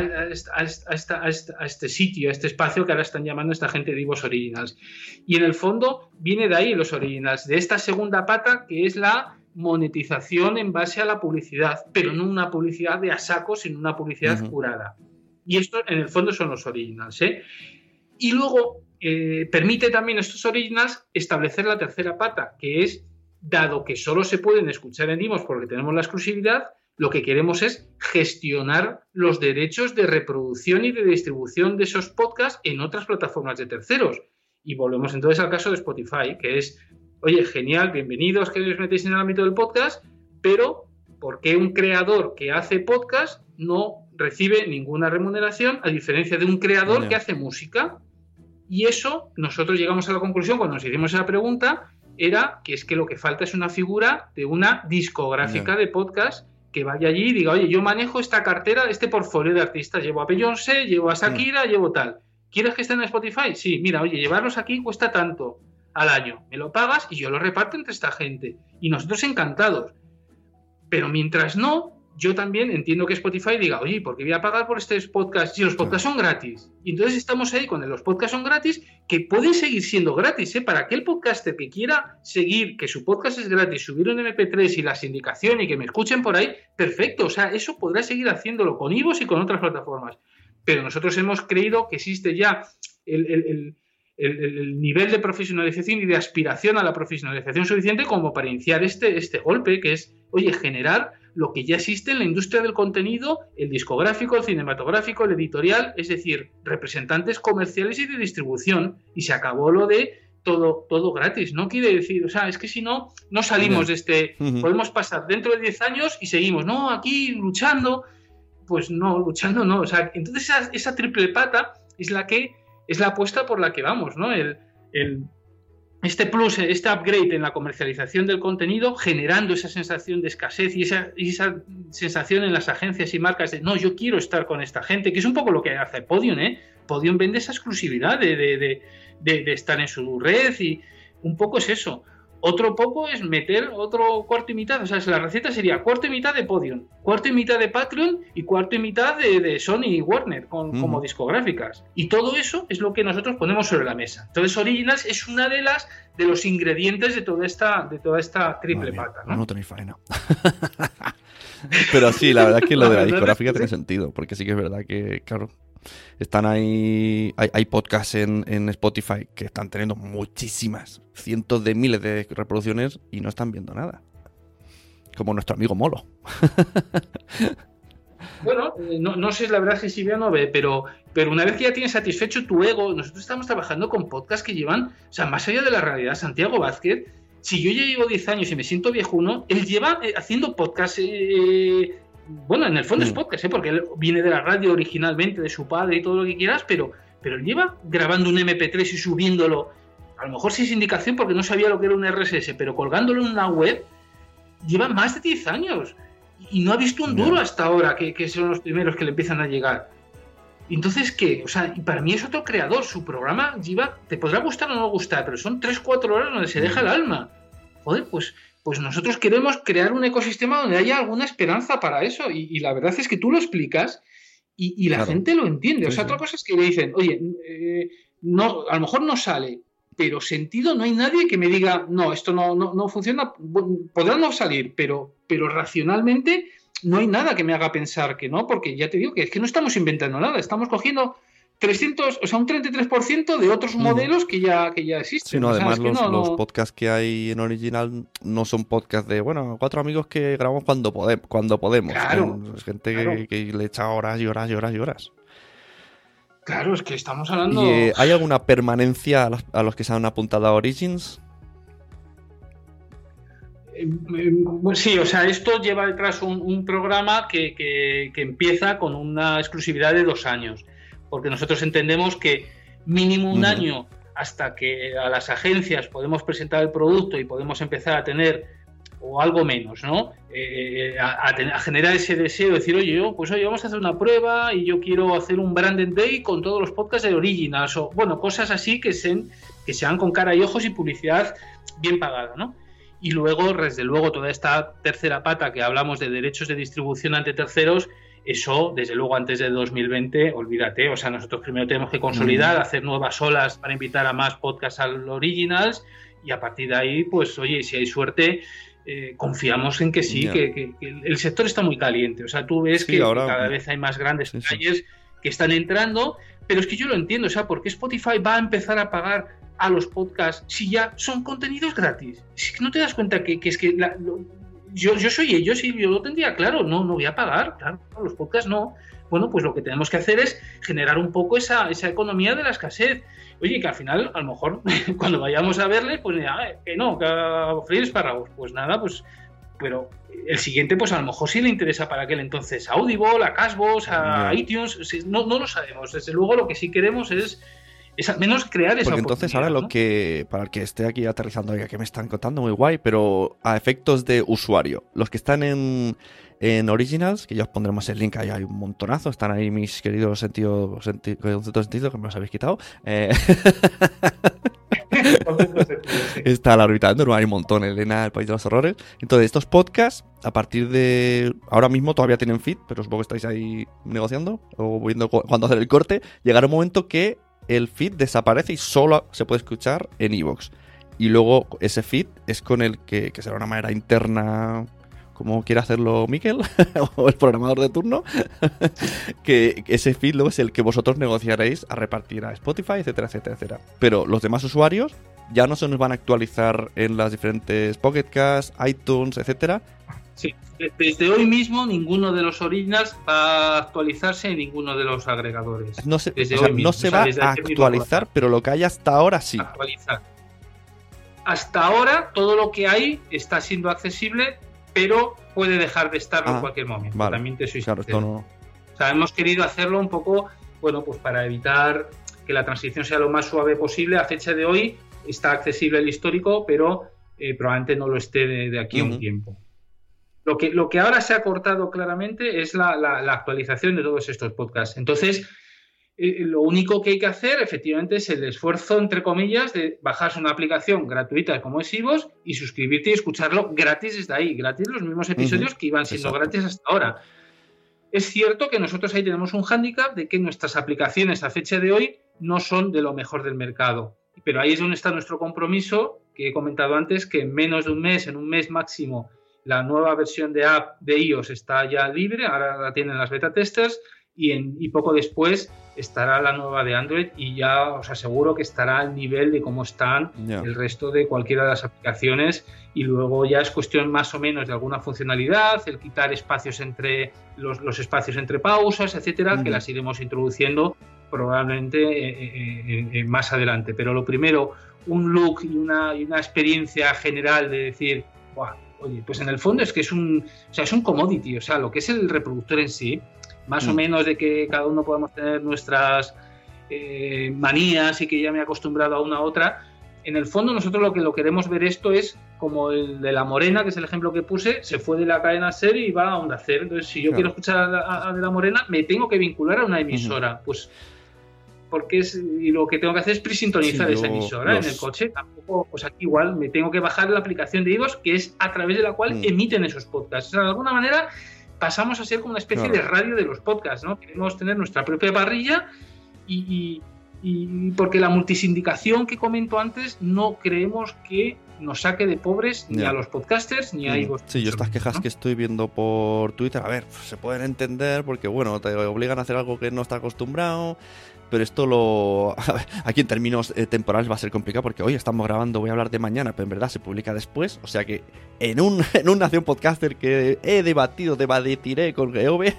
este sitio, a este espacio que ahora están llamando esta gente de Divos Originals. Y en el fondo viene de ahí los Originals, de esta segunda pata que es la monetización en base a la publicidad, pero no una publicidad de a saco, sino una publicidad curada. Y esto en el fondo son los Originals. ¿eh? Y luego eh, permite también estos Originals establecer la tercera pata, que es, dado que solo se pueden escuchar en Divos porque tenemos la exclusividad, lo que queremos es gestionar los derechos de reproducción y de distribución de esos podcasts en otras plataformas de terceros. Y volvemos entonces al caso de Spotify, que es, oye, genial, bienvenidos que os metéis en el ámbito del podcast, pero ¿por qué un creador que hace podcast no recibe ninguna remuneración a diferencia de un creador que hace música? Y eso nosotros llegamos a la conclusión cuando nos hicimos esa pregunta era que es que lo que falta es una figura de una discográfica de podcast que vaya allí y diga, oye, yo manejo esta cartera, este portfolio de artistas, llevo a Beyoncé, llevo a Shakira, llevo tal. ¿Quieres que estén en Spotify? Sí, mira, oye, llevarlos aquí cuesta tanto al año. Me lo pagas y yo lo reparto entre esta gente. Y nosotros encantados. Pero mientras no, yo también entiendo que Spotify diga, oye, ¿por qué voy a pagar por estos podcasts si los podcasts son gratis? Y entonces estamos ahí con los podcasts son gratis, que pueden seguir siendo gratis, ¿eh? Para aquel podcaster que quiera seguir, que su podcast es gratis, subir un MP3 y la sindicación y que me escuchen por ahí, perfecto, o sea, eso podrá seguir haciéndolo con Ivos y con otras plataformas. Pero nosotros hemos creído que existe ya el, el nivel de profesionalización y de aspiración a la profesionalización suficiente como para iniciar este, este golpe, que es, oye, generar lo que ya existe en la industria del contenido, el discográfico, el cinematográfico, el editorial, es decir, representantes comerciales y de distribución. Y se acabó lo de todo, todo gratis. No quiere decir, o sea, es que si no, no salimos de este. Podemos pasar dentro de 10 años y seguimos, no, aquí luchando. Pues no, luchando no. O sea, entonces esa, triple pata es la que es la apuesta por la que vamos, ¿no? el este plus, este upgrade en la comercialización del contenido, generando esa sensación de escasez y esa, sensación en las agencias y marcas de no, yo quiero estar con esta gente, que es un poco lo que hace Podium, ¿eh? Podium vende esa exclusividad de, de estar en su red y un poco es eso. Otro poco es meter otro cuarto y mitad. O sea, la receta sería cuarto y mitad de Podium, cuarto y mitad de Patreon y cuarto y mitad de, Sony y Warner como discográficas. Y todo eso es lo que nosotros ponemos sobre la mesa. Entonces, Originals es una de las de los ingredientes de toda esta, de toda esta triple pata. ¿no? no tenéis faena. Pero sí, la verdad es que lo de la discográfica tiene sentido, porque sí que es verdad que, claro, están ahí, hay, podcasts en, Spotify que están teniendo muchísimas, cientos de miles de reproducciones y no están viendo nada. Como nuestro amigo Molo. Bueno, eh, no, no, sé la verdad si ve o no ve, pero, pero una vez que ya tienes satisfecho tu ego, nosotros estamos trabajando con podcasts que llevan, o sea, más allá de la realidad, Santiago Vázquez, si yo ya llevo 10 años y me siento viejuno, él lleva eh, haciendo podcasts eh, bueno, en el fondo es mm. podcast, ¿eh? porque él viene de la radio originalmente, de su padre y todo lo que quieras, pero, pero él lleva grabando un MP3 y subiéndolo, a lo mejor sin indicación porque no sabía lo que era un RSS, pero colgándolo en una web, lleva más de 10 años y no ha visto un duro hasta ahora, que, son los primeros que le empiezan a llegar. Entonces, ¿qué? O sea, para mí es otro creador. Su programa lleva, te podrá gustar o no gustar, pero son 3-4 horas donde se deja el alma. Joder, pues pues nosotros queremos crear un ecosistema donde haya alguna esperanza para eso. Y, la verdad es que tú lo explicas y, la gente lo entiende. o sea, otra cosa es que le dicen, oye, eh, no, a lo mejor no sale, pero sentido no hay nadie que me diga, no, esto no, no, funciona, podrá no salir, pero, pero racionalmente no hay nada que me haga pensar que no, porque ya te digo que es que no estamos inventando nada, estamos cogiendo 300, o sea, un 33% de otros modelos que ya, que ya existen. Sí, no, además los, podcasts que hay en original no son podcasts de, bueno, cuatro amigos que grabamos cuando, podemos cuando podemos. Claro, es gente que, le echa horas y horas y horas y horas. Claro, es que estamos hablando... ¿Y eh, hay alguna permanencia a los, que se han apuntado a Origins? Eh, sí, o sea, esto lleva detrás un, programa que, que, empieza con una exclusividad de dos años porque nosotros entendemos que mínimo un año hasta que a las agencias podemos presentar el producto y podemos empezar a tener o algo menos, ¿no? Eh, a, generar ese deseo de decir, oye, pues oye, vamos a hacer una prueba y yo quiero hacer un branded day con todos los podcasts de Originals o, bueno, cosas así que sean, que sean con cara y ojos y publicidad bien pagada, ¿no? Y luego, desde luego, toda esta tercera pata que hablamos de derechos de distribución ante terceros, eso, desde luego, antes de 2020, olvídate. O sea, nosotros primero tenemos que consolidar, hacer nuevas olas para invitar a más podcasts al Originals y a partir de ahí, pues, oye, si hay suerte, eh, confiamos en que sí, que, el sector está muy caliente. O sea, tú ves que cada vez hay más grandes calles que están entrando, pero es que yo lo entiendo, o sea, ¿por qué Spotify va a empezar a pagar a los podcasts si ya son contenidos gratis? Si no te das cuenta que, es que yo, yo soy ellos y yo lo tendría claro, no, no voy a pagar, claro, los podcasts no. Bueno, pues lo que tenemos que hacer es generar un poco esa, esa economía de la escasez. Oye, que al final, a lo mejor, cuando vayamos a verle, pues que no, que freír espárragos. Pues nada, pues pero el siguiente, pues a lo mejor sí le interesa para aquel entonces Audible, a Casbos, a iTunes, no, no lo sabemos. Desde luego lo que sí queremos es menos crear esa Porque entonces ahora lo que, para el que esté aquí aterrizando, oiga, que me están contando muy guay, pero a efectos de usuario, los que están en, en Originals, que ya os pondremos el link, ahí hay un montonazo, están ahí mis queridos sentidos, senti sentido que me los habéis quitado. Eh... Está la órbita no hay un montón, Elena, el país de los horrores. Entonces, estos podcasts, a partir de. Ahora mismo todavía tienen feed, pero supongo que estáis ahí negociando o viendo cuándo hacer el corte. Llegará un momento que el feed desaparece y solo se puede escuchar en Evox. Y luego ese feed es con el que, que será una manera interna, como quiera hacerlo Miquel, o el programador de turno, que ese feed luego es el que vosotros negociaréis a repartir a Spotify, etcétera, etcétera, etcétera. Pero los demás usuarios ya no se nos van a actualizar en las diferentes Pocket iTunes, etcétera, Sí, desde hoy mismo ninguno de los originals va a actualizarse en ninguno de los agregadores. No se, no se va a actualizar, pero lo que hay hasta ahora sí. Actualizar. Hasta ahora todo lo que hay está siendo accesible, pero puede dejar de estarlo en ah, cualquier momento. También te soy claro, O sea, hemos querido hacerlo un poco, bueno, pues para evitar que la transición sea lo más suave posible. A fecha de hoy está accesible el histórico, pero eh, probablemente no lo esté de, aquí a un tiempo. Lo que, lo que ahora se ha cortado claramente es la, actualización de todos estos podcasts. Entonces, eh, lo único que hay que hacer, efectivamente, es el esfuerzo, entre comillas, de bajarse una aplicación gratuita como es Ivos y suscribirte y escucharlo gratis desde ahí, gratis los mismos episodios que iban siendo gratis hasta ahora. Es cierto que nosotros ahí tenemos un hándicap de que nuestras aplicaciones a fecha de hoy no son de lo mejor del mercado. Pero ahí es donde está nuestro compromiso, que he comentado antes, que en menos de un mes, en un mes máximo, la nueva versión de app de iOS está ya libre, ahora la tienen las beta testers y, en, y poco después estará la nueva de Android y ya os aseguro que estará al nivel de cómo están el resto de cualquiera de las aplicaciones y luego ya es cuestión más o menos de alguna funcionalidad, el quitar espacios entre los, los espacios entre pausas, etcétera, que las iremos introduciendo probablemente eh, eh, eh, más adelante. Pero lo primero, un look y una, y una experiencia general de decir, Oye, pues en el fondo es que es un, o sea, es un commodity, o sea, lo que es el reproductor en sí, más o mm. menos de que cada uno podamos tener nuestras eh, manías y que ya me he acostumbrado a una u otra, en el fondo nosotros lo que lo queremos ver esto es como el de la Morena, que es el ejemplo que puse, se fue de la cadena SER y va a Onda Cero. Entonces, si yo quiero escuchar a, de la Morena, me tengo que vincular a una emisora. Pues porque es, y lo que tengo que hacer es presintonizar esa emisora en el coche. Tampoco, pues aquí igual me tengo que bajar la aplicación de iVoox, que es a través de la cual mm. emiten esos podcasts. O sea, de alguna manera pasamos a ser como una especie de radio de los podcasts, ¿no? Queremos tener nuestra propia parrilla y, y, porque la multisindicación que comento antes no creemos que nos saque de pobres ni a los podcasters ni a iVoox. Sí, yo estas quejas que estoy viendo por Twitter, a ver, se pueden entender porque, bueno, te obligan a hacer algo que no está acostumbrado, pero esto lo. Aquí en términos eh, temporales va a ser complicado porque hoy estamos grabando, voy a hablar de mañana, pero en verdad se publica después. O sea que en un, en un Nación Podcaster que he debatido, debatiré con GeoB,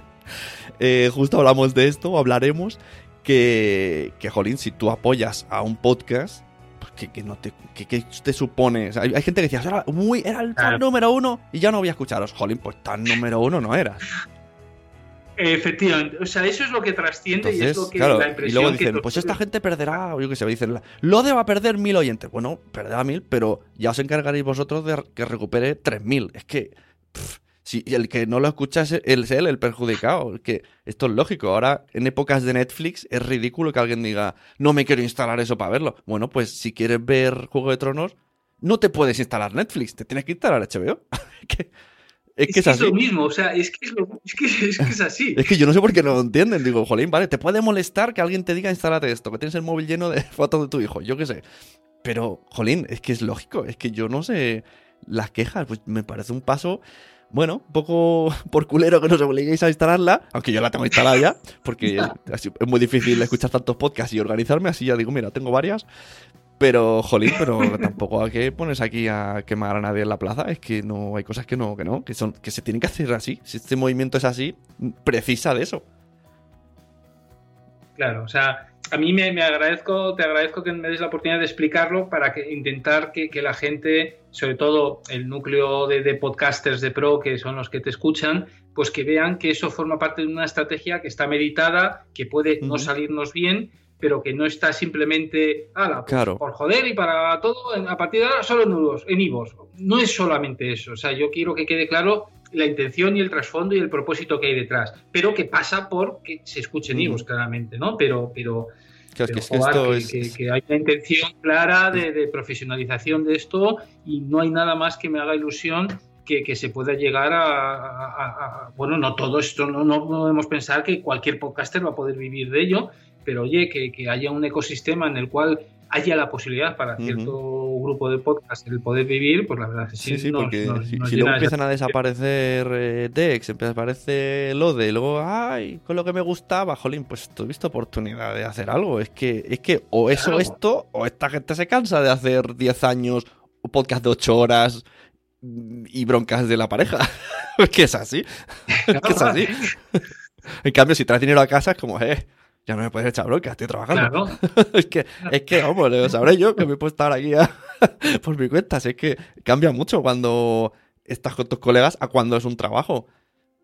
eh, justo hablamos de esto, hablaremos. Que, que, jolín, si tú apoyas a un podcast, pues que, no te, que, te supone. hay, gente que decía, era, muy, era el número uno y ya no voy a escucharos. Jolín, pues tan número uno no eras. Efectivamente, o sea, eso es lo que trasciende y es lo que la impresión Y luego dicen, pues esta gente perderá, o yo qué sé, dicen, lo va a perder mil oyentes. Bueno, perderá mil, pero ya os encargaréis vosotros de que recupere tres mil. Es que, si el que no lo escucha es él, el perjudicado. que esto es lógico. Ahora, en épocas de Netflix, es ridículo que alguien diga, no me quiero instalar eso para verlo. Bueno, pues si quieres ver Juego de Tronos, no te puedes instalar Netflix, te tienes que instalar HBO. Es que es, así. lo mismo, o sea, es que es, lo, es, que, es, que es así. es que yo no sé por qué no lo entienden. Digo, jolín, vale, te puede molestar que alguien te diga instálate esto, que tienes el móvil lleno de fotos de tu hijo, yo qué sé. Pero, jolín, es que es lógico, es que yo no sé las quejas, pues me parece un paso, bueno, un poco por culero que nos obliguéis a instalarla, aunque yo la tengo instalada ya, porque es muy difícil escuchar tantos podcasts y organizarme, así ya digo, mira, tengo varias, pero, jolín, pero tampoco hay que pones aquí a quemar a nadie en la plaza. Es que no hay cosas que no, que no, que son, que se tienen que hacer así. Si este movimiento es así, precisa de eso. Claro, o sea, a mí me, agradezco, te agradezco que me des la oportunidad de explicarlo para que intentar que, la gente, sobre todo el núcleo de, podcasters de pro, que son los que te escuchan, pues que vean que eso forma parte de una estrategia que está meditada, que puede no salirnos bien, pero que no está simplemente pues, por joder y para todo, a partir de ahora solo en IVOS. No es solamente eso, o sea, yo quiero que quede claro la intención y el trasfondo y el propósito que hay detrás, pero que pasa por que se escuchen IVOS, claramente, ¿no? Pero, pero, que, hay una intención clara de, profesionalización de esto y no hay nada más que me haga ilusión que, se pueda llegar a, bueno, no todo esto, no, no podemos pensar que cualquier podcaster va a poder vivir de ello, pero oye, que, haya un ecosistema en el cual haya la posibilidad para cierto grupo de podcast el poder vivir, pues la verdad es que sí. Sí, sí, porque si, luego empiezan a desaparecer eh, Dex, empieza a aparecer Lode, y luego, ay, con lo que me gustaba, jolín, pues tuviste oportunidad de hacer algo. Es que, es que o eso, esto, o esta gente se cansa de hacer 10 años un podcast de 8 horas y broncas de la pareja. es que es así. es que es así. en cambio, si traes dinero a casa, es como, eh ya no me puedes echar bronca, estoy trabajando. es que, es que, vamos, lo sabré yo que me puedo estar aquí por mi cuenta. es que cambia mucho cuando estás con tus colegas a cuando es un trabajo.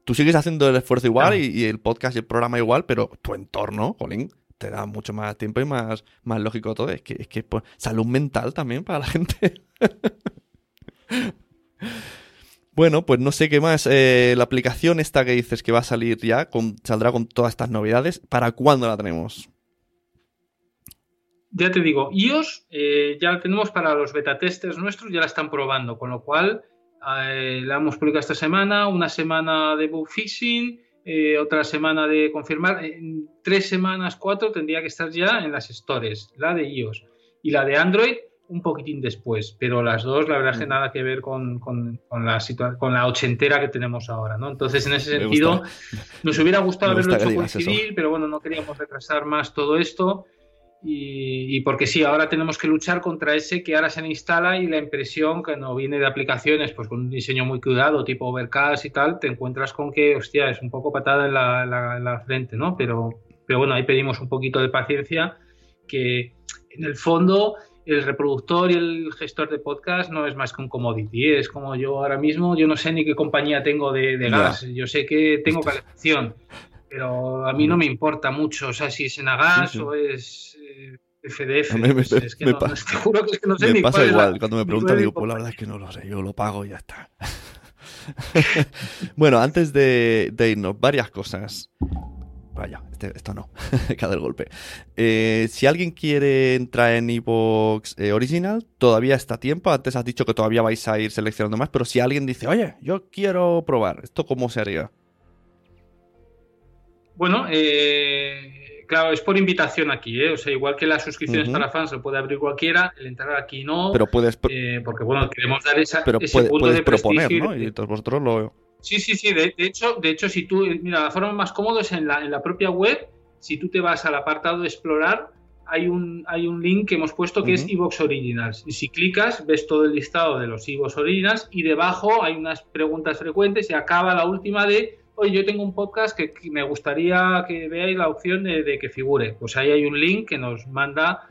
Tú sigues haciendo el esfuerzo igual y, el podcast y el programa igual, pero tu entorno, jolín, te da mucho más tiempo y más, más lógico todo. Es que, es que pues, salud mental también para la gente. Bueno, pues no sé qué más. Eh, la aplicación esta que dices que va a salir ya, saldrá con todas estas novedades. ¿Para cuándo la tenemos? Ya te digo, iOS eh, ya la tenemos para los beta testers nuestros, ya la están probando, con lo cual eh, la hemos publicado esta semana, una semana de bug fixing, otra semana de confirmar, tres semanas, cuatro tendría que estar ya en las stores, la de iOS y la de Android un poquitín después, pero las dos, la verdad es que mm. nada que ver con, con, la con la ochentera que tenemos ahora, ¿no? Entonces, en ese sentido, nos hubiera gustado haberlo hecho coincidir, pero bueno, no queríamos retrasar más todo esto. Y, porque sí, ahora tenemos que luchar contra ese que ahora se instala y la impresión que no viene de aplicaciones, pues con un diseño muy cuidado, tipo Overcast y tal, te encuentras con que, hostia, es un poco patada en la, en la frente, ¿no? Pero, pero bueno, ahí pedimos un poquito de paciencia, que en el fondo el reproductor y el gestor de podcast no es más que un commodity. Es como yo ahora mismo, yo no sé ni qué compañía tengo de, gas. Yo sé que tengo calefacción, pero a mí no me importa mucho. O sea, si es en gas o es FDF. me, pues es que no, me pasa igual. Cuando me preguntan, digo, pues la verdad es que no lo sé. Yo lo pago y ya está. bueno, antes de, de irnos, varias cosas. Vaya, esto no, cada el golpe. Eh, si alguien quiere entrar en Evox eh, Original, todavía está a tiempo. Antes has dicho que todavía vais a ir seleccionando más, pero si alguien dice, oye, yo quiero probar, ¿esto cómo se haría? Bueno, eh, claro, es por invitación aquí, O sea, igual que las suscripciones para fans se puede abrir cualquiera, el entrar aquí no. Pero puedes. porque, bueno, queremos dar esa. Pero puedes proponer, ¿no? Y todos vosotros lo Sí, sí, sí. De, hecho, de hecho, si tú, mira, la forma más cómoda es en la, en la propia web, si tú te vas al apartado de explorar, hay un, hay un link que hemos puesto que es Evox Originals. Y si clicas, ves todo el listado de los Evox Originals y debajo hay unas preguntas frecuentes y acaba la última de, oye, yo tengo un podcast que, me gustaría que veáis la opción de, que figure. Pues ahí hay un link que nos manda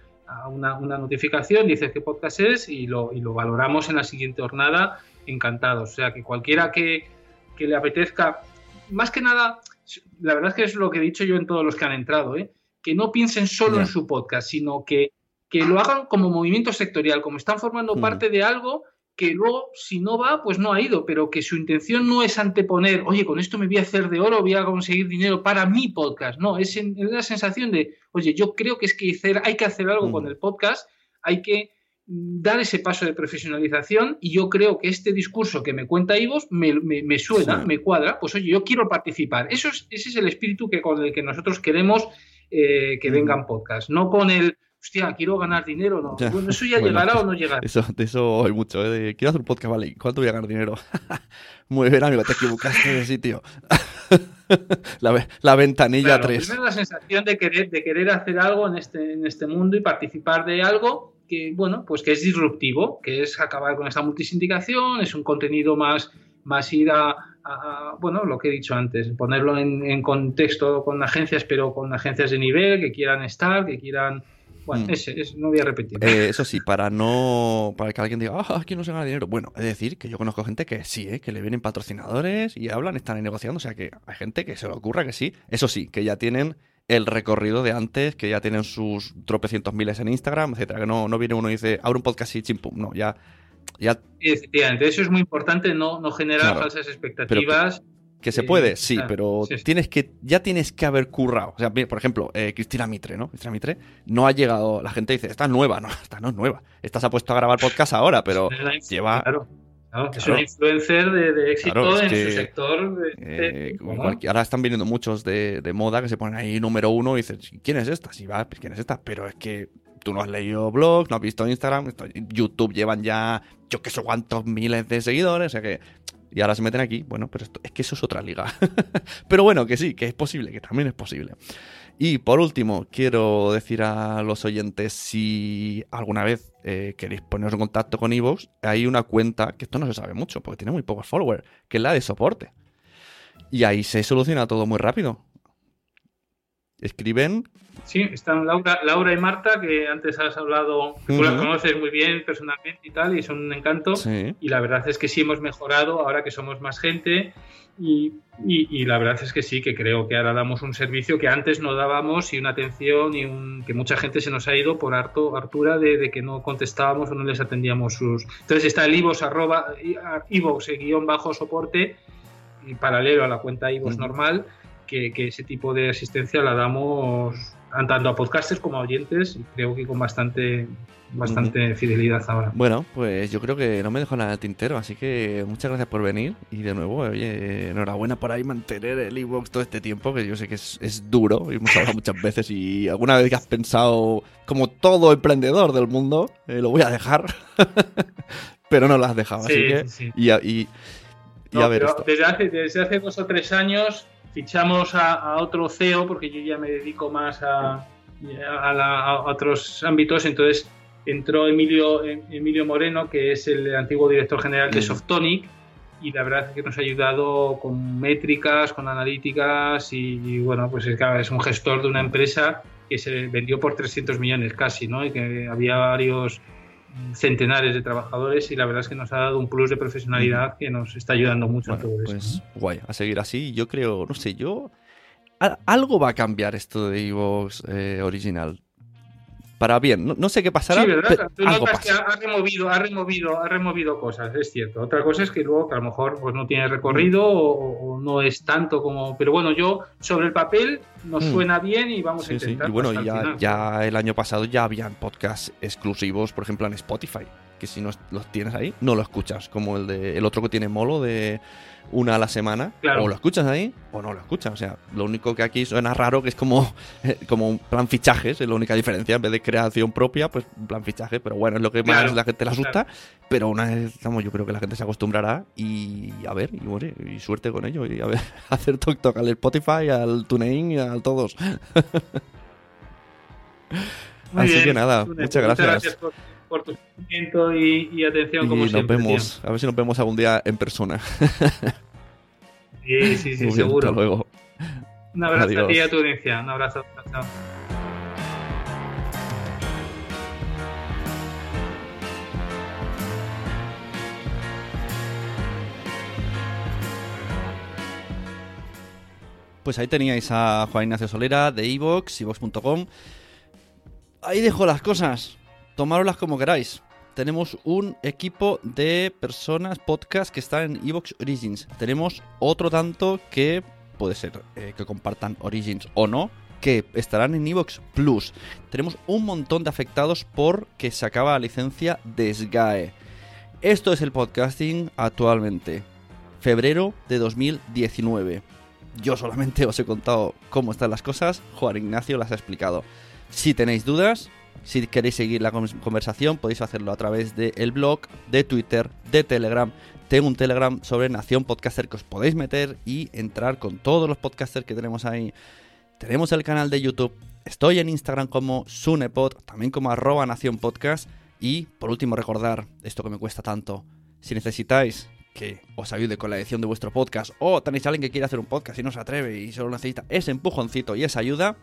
una, una notificación, dice qué podcast es y lo, y lo valoramos en la siguiente jornada encantados. O sea, que cualquiera que, que le apetezca, más que nada, la verdad es que es lo que he dicho yo en todos los que han entrado, ¿eh? que no piensen solo en su podcast, sino que, que, lo hagan como movimiento sectorial, como están formando mm. parte de algo que luego, si no va, pues no ha ido, pero que su intención no es anteponer, oye, con esto me voy a hacer de oro, voy a conseguir dinero para mi podcast. No, es, la sensación de, oye, yo creo que es que hay que hacer algo con mm. el podcast, hay que dar ese paso de profesionalización y yo creo que este discurso que me cuenta Ivos me, me, suena, me cuadra, pues oye, yo quiero participar. Eso es, ese es el espíritu que con el que nosotros queremos eh, que vengan podcasts, no con el hostia, quiero ganar dinero, no. Bueno, eso ya llegará o no llegará. Eso, de eso hay mucho, ¿eh? quiero hacer un podcast, vale, ¿cuánto voy a ganar dinero? Muy bien, amigo, te equivocaste de sitio. la, la, ventanilla 3. Primero la sensación de querer, de querer hacer algo en este, en este mundo y participar de algo que, bueno, pues que es disruptivo, que es acabar con esta multisindicación, es un contenido más, más ir a, bueno, lo que he dicho antes, ponerlo en, contexto con agencias, pero con agencias de nivel que quieran estar, que quieran... Bueno, mm. ese, no voy a repetir. Eh, eso sí, para no. Para que alguien diga, ah, aquí no se gana dinero. Bueno, es decir, que yo conozco gente que sí, ¿eh? que le vienen patrocinadores y hablan, están negociando. O sea, que hay gente que se le ocurra que sí. Eso sí, que ya tienen el recorrido de antes, que ya tienen sus tropecientos miles en Instagram, etcétera. Que no, no viene uno y dice, abre un podcast y chimpum. No, ya. ya... Efectivamente, eso es muy importante, no, no generar falsas expectativas. Que, se puede, sí, pero tienes que, ya tienes que haber currado. O sea, por ejemplo, eh, Cristina Mitre, ¿no? Cristina Mitre no ha llegado, la gente dice, esta es nueva, no, esta no es nueva. Esta se ha puesto a grabar podcast ahora, pero lleva es un influencer de, éxito en su sector. Eh, ahora están viniendo muchos de, moda que se ponen ahí número uno y dices, ¿quién es esta? Sí, va, pues, ¿quién es esta? Pero es que tú no has leído blogs, no has visto Instagram, YouTube llevan ya yo qué sé cuántos miles de seguidores, o sea que... Y ahora se meten aquí, bueno, pero esto, es que eso es otra liga. pero bueno, que sí, que es posible, que también es posible. Y por último, quiero decir a los oyentes, si alguna vez eh, queréis poneros en contacto con Evox, hay una cuenta, que esto no se sabe mucho, porque tiene muy pocos followers, que es la de soporte. Y ahí se soluciona todo muy rápido. Escriben. Sí, están Laura, Laura y Marta, que antes has hablado, tú las conoces muy bien personalmente y tal, y son un encanto. Y la verdad es que sí hemos mejorado ahora que somos más gente. Y, y, la verdad es que sí, que creo que ahora damos un servicio que antes no dábamos y una atención y un, que mucha gente se nos ha ido por harto, hartura de, que no contestábamos o no les atendíamos sus... Entonces está el iVoox, arroba, iVoox, guion bajo soporte, y paralelo a la cuenta iVoox normal, que, que, ese tipo de asistencia la damos tanto a podcasters como a oyentes y creo que con bastante bastante fidelidad ahora. Bueno, pues yo creo que no me dejo nada de tintero, así que muchas gracias por venir y de nuevo, oye, enhorabuena por ahí mantener el e-box todo este tiempo, que yo sé que es, duro y hemos hablado muchas veces y alguna vez que has pensado, como todo emprendedor del mundo, eh, lo voy a dejar, pero no lo has dejado, así que... Y, y, a ver Desde, hace, desde hace dos o tres años fichamos a, otro CEO, porque yo ya me dedico más a, a, otros ámbitos, entonces entró Emilio, Emilio Moreno, que es el antiguo director general de mm. Softonic, y la verdad es que nos ha ayudado con métricas, con analíticas, y, bueno, pues es, es un gestor de una empresa que se vendió por 300 millones casi, ¿no? Y que había varios centenares de trabajadores y la verdad es que nos ha dado un plus de profesionalidad que nos está ayudando mucho a todo pues, eso. Guay, a seguir así. Yo creo, no sé, yo... Algo va a cambiar esto de Evox eh, original para bien. No, sé qué pasará. Sí, ¿verdad? Tú notas que ha removido, ha removido, ha removido cosas, es cierto. Otra cosa es que luego que a lo mejor pues, no tiene recorrido o, no es tanto como. Pero bueno, yo sobre el papel nos mm. suena bien y vamos a intentar. Sí. Y bueno, ya, ya el año pasado ya habían podcasts exclusivos, por ejemplo, en Spotify. que si no los tienes ahí, no lo escuchas. Como el de el otro que tiene molo de una a la semana. O lo escuchas ahí o no lo escuchas. O sea, lo único que aquí suena raro que es como, como un plan fichajes, es la única diferencia. En vez de creación propia, pues plan fichaje. Pero bueno, es lo que más la gente le asusta. Pero una vez, estamos, yo creo que la gente se acostumbrará y a ver, y, y suerte con ello. Y a ver, hacer talk talk al Spotify, al TuneIn y a todos. Así que nada, muchas gracias. por, tu seguimiento y, atención como y nos vemos, a ver si nos vemos algún día en persona. sí, sí, sí, seguro. hasta luego. Un abrazo a ti y a tu audiencia. Un abrazo. Chao. Pues ahí teníais a Juan Ignacio Solera de Evox, evox.com. Ahí dejo las cosas. Tomároslas como queráis. Tenemos un equipo de personas, podcast, que están en Evox Origins. Tenemos otro tanto que puede ser eh, que compartan Origins o no, que estarán en Evox Plus. Tenemos un montón de afectados porque se acaba la licencia de SGAE. Esto es el podcasting actualmente. Febrero de 2019. Yo solamente os he contado cómo están las cosas, Juan Ignacio las ha explicado. Si tenéis dudas, si queréis seguir la conversación, podéis hacerlo a través del blog, de Twitter, de Telegram. Tengo un Telegram sobre Nación Podcaster que os podéis meter y entrar con todos los podcasters que tenemos ahí. Tenemos el canal de YouTube. Estoy en Instagram como Sunepod, también como arroba Nación Podcast. Y por último recordar esto que me cuesta tanto. Si necesitáis que os ayude con la edición de vuestro podcast o tenéis a alguien que quiere hacer un podcast y no se atreve y solo necesita ese empujoncito y esa ayuda,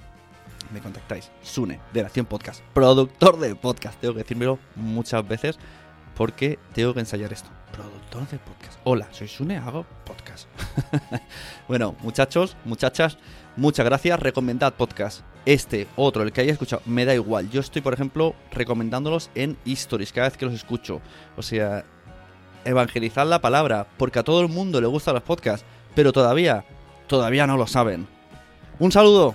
me contactáis. Sune, de Nación Podcast, productor de podcast. Tengo que decírmelo muchas veces porque tengo que ensayar esto. Productor de podcast. Hola, soy Sune, hago podcast. bueno, muchachos, muchachas, muchas gracias. Recomendad podcast. Este, otro, el que haya escuchado, me da igual. Yo estoy, por ejemplo, recomendándolos en Stories cada vez que los escucho. O sea, evangelizar la palabra, porque a todo el mundo le gustan los podcasts, pero todavía, todavía no lo saben. Un saludo.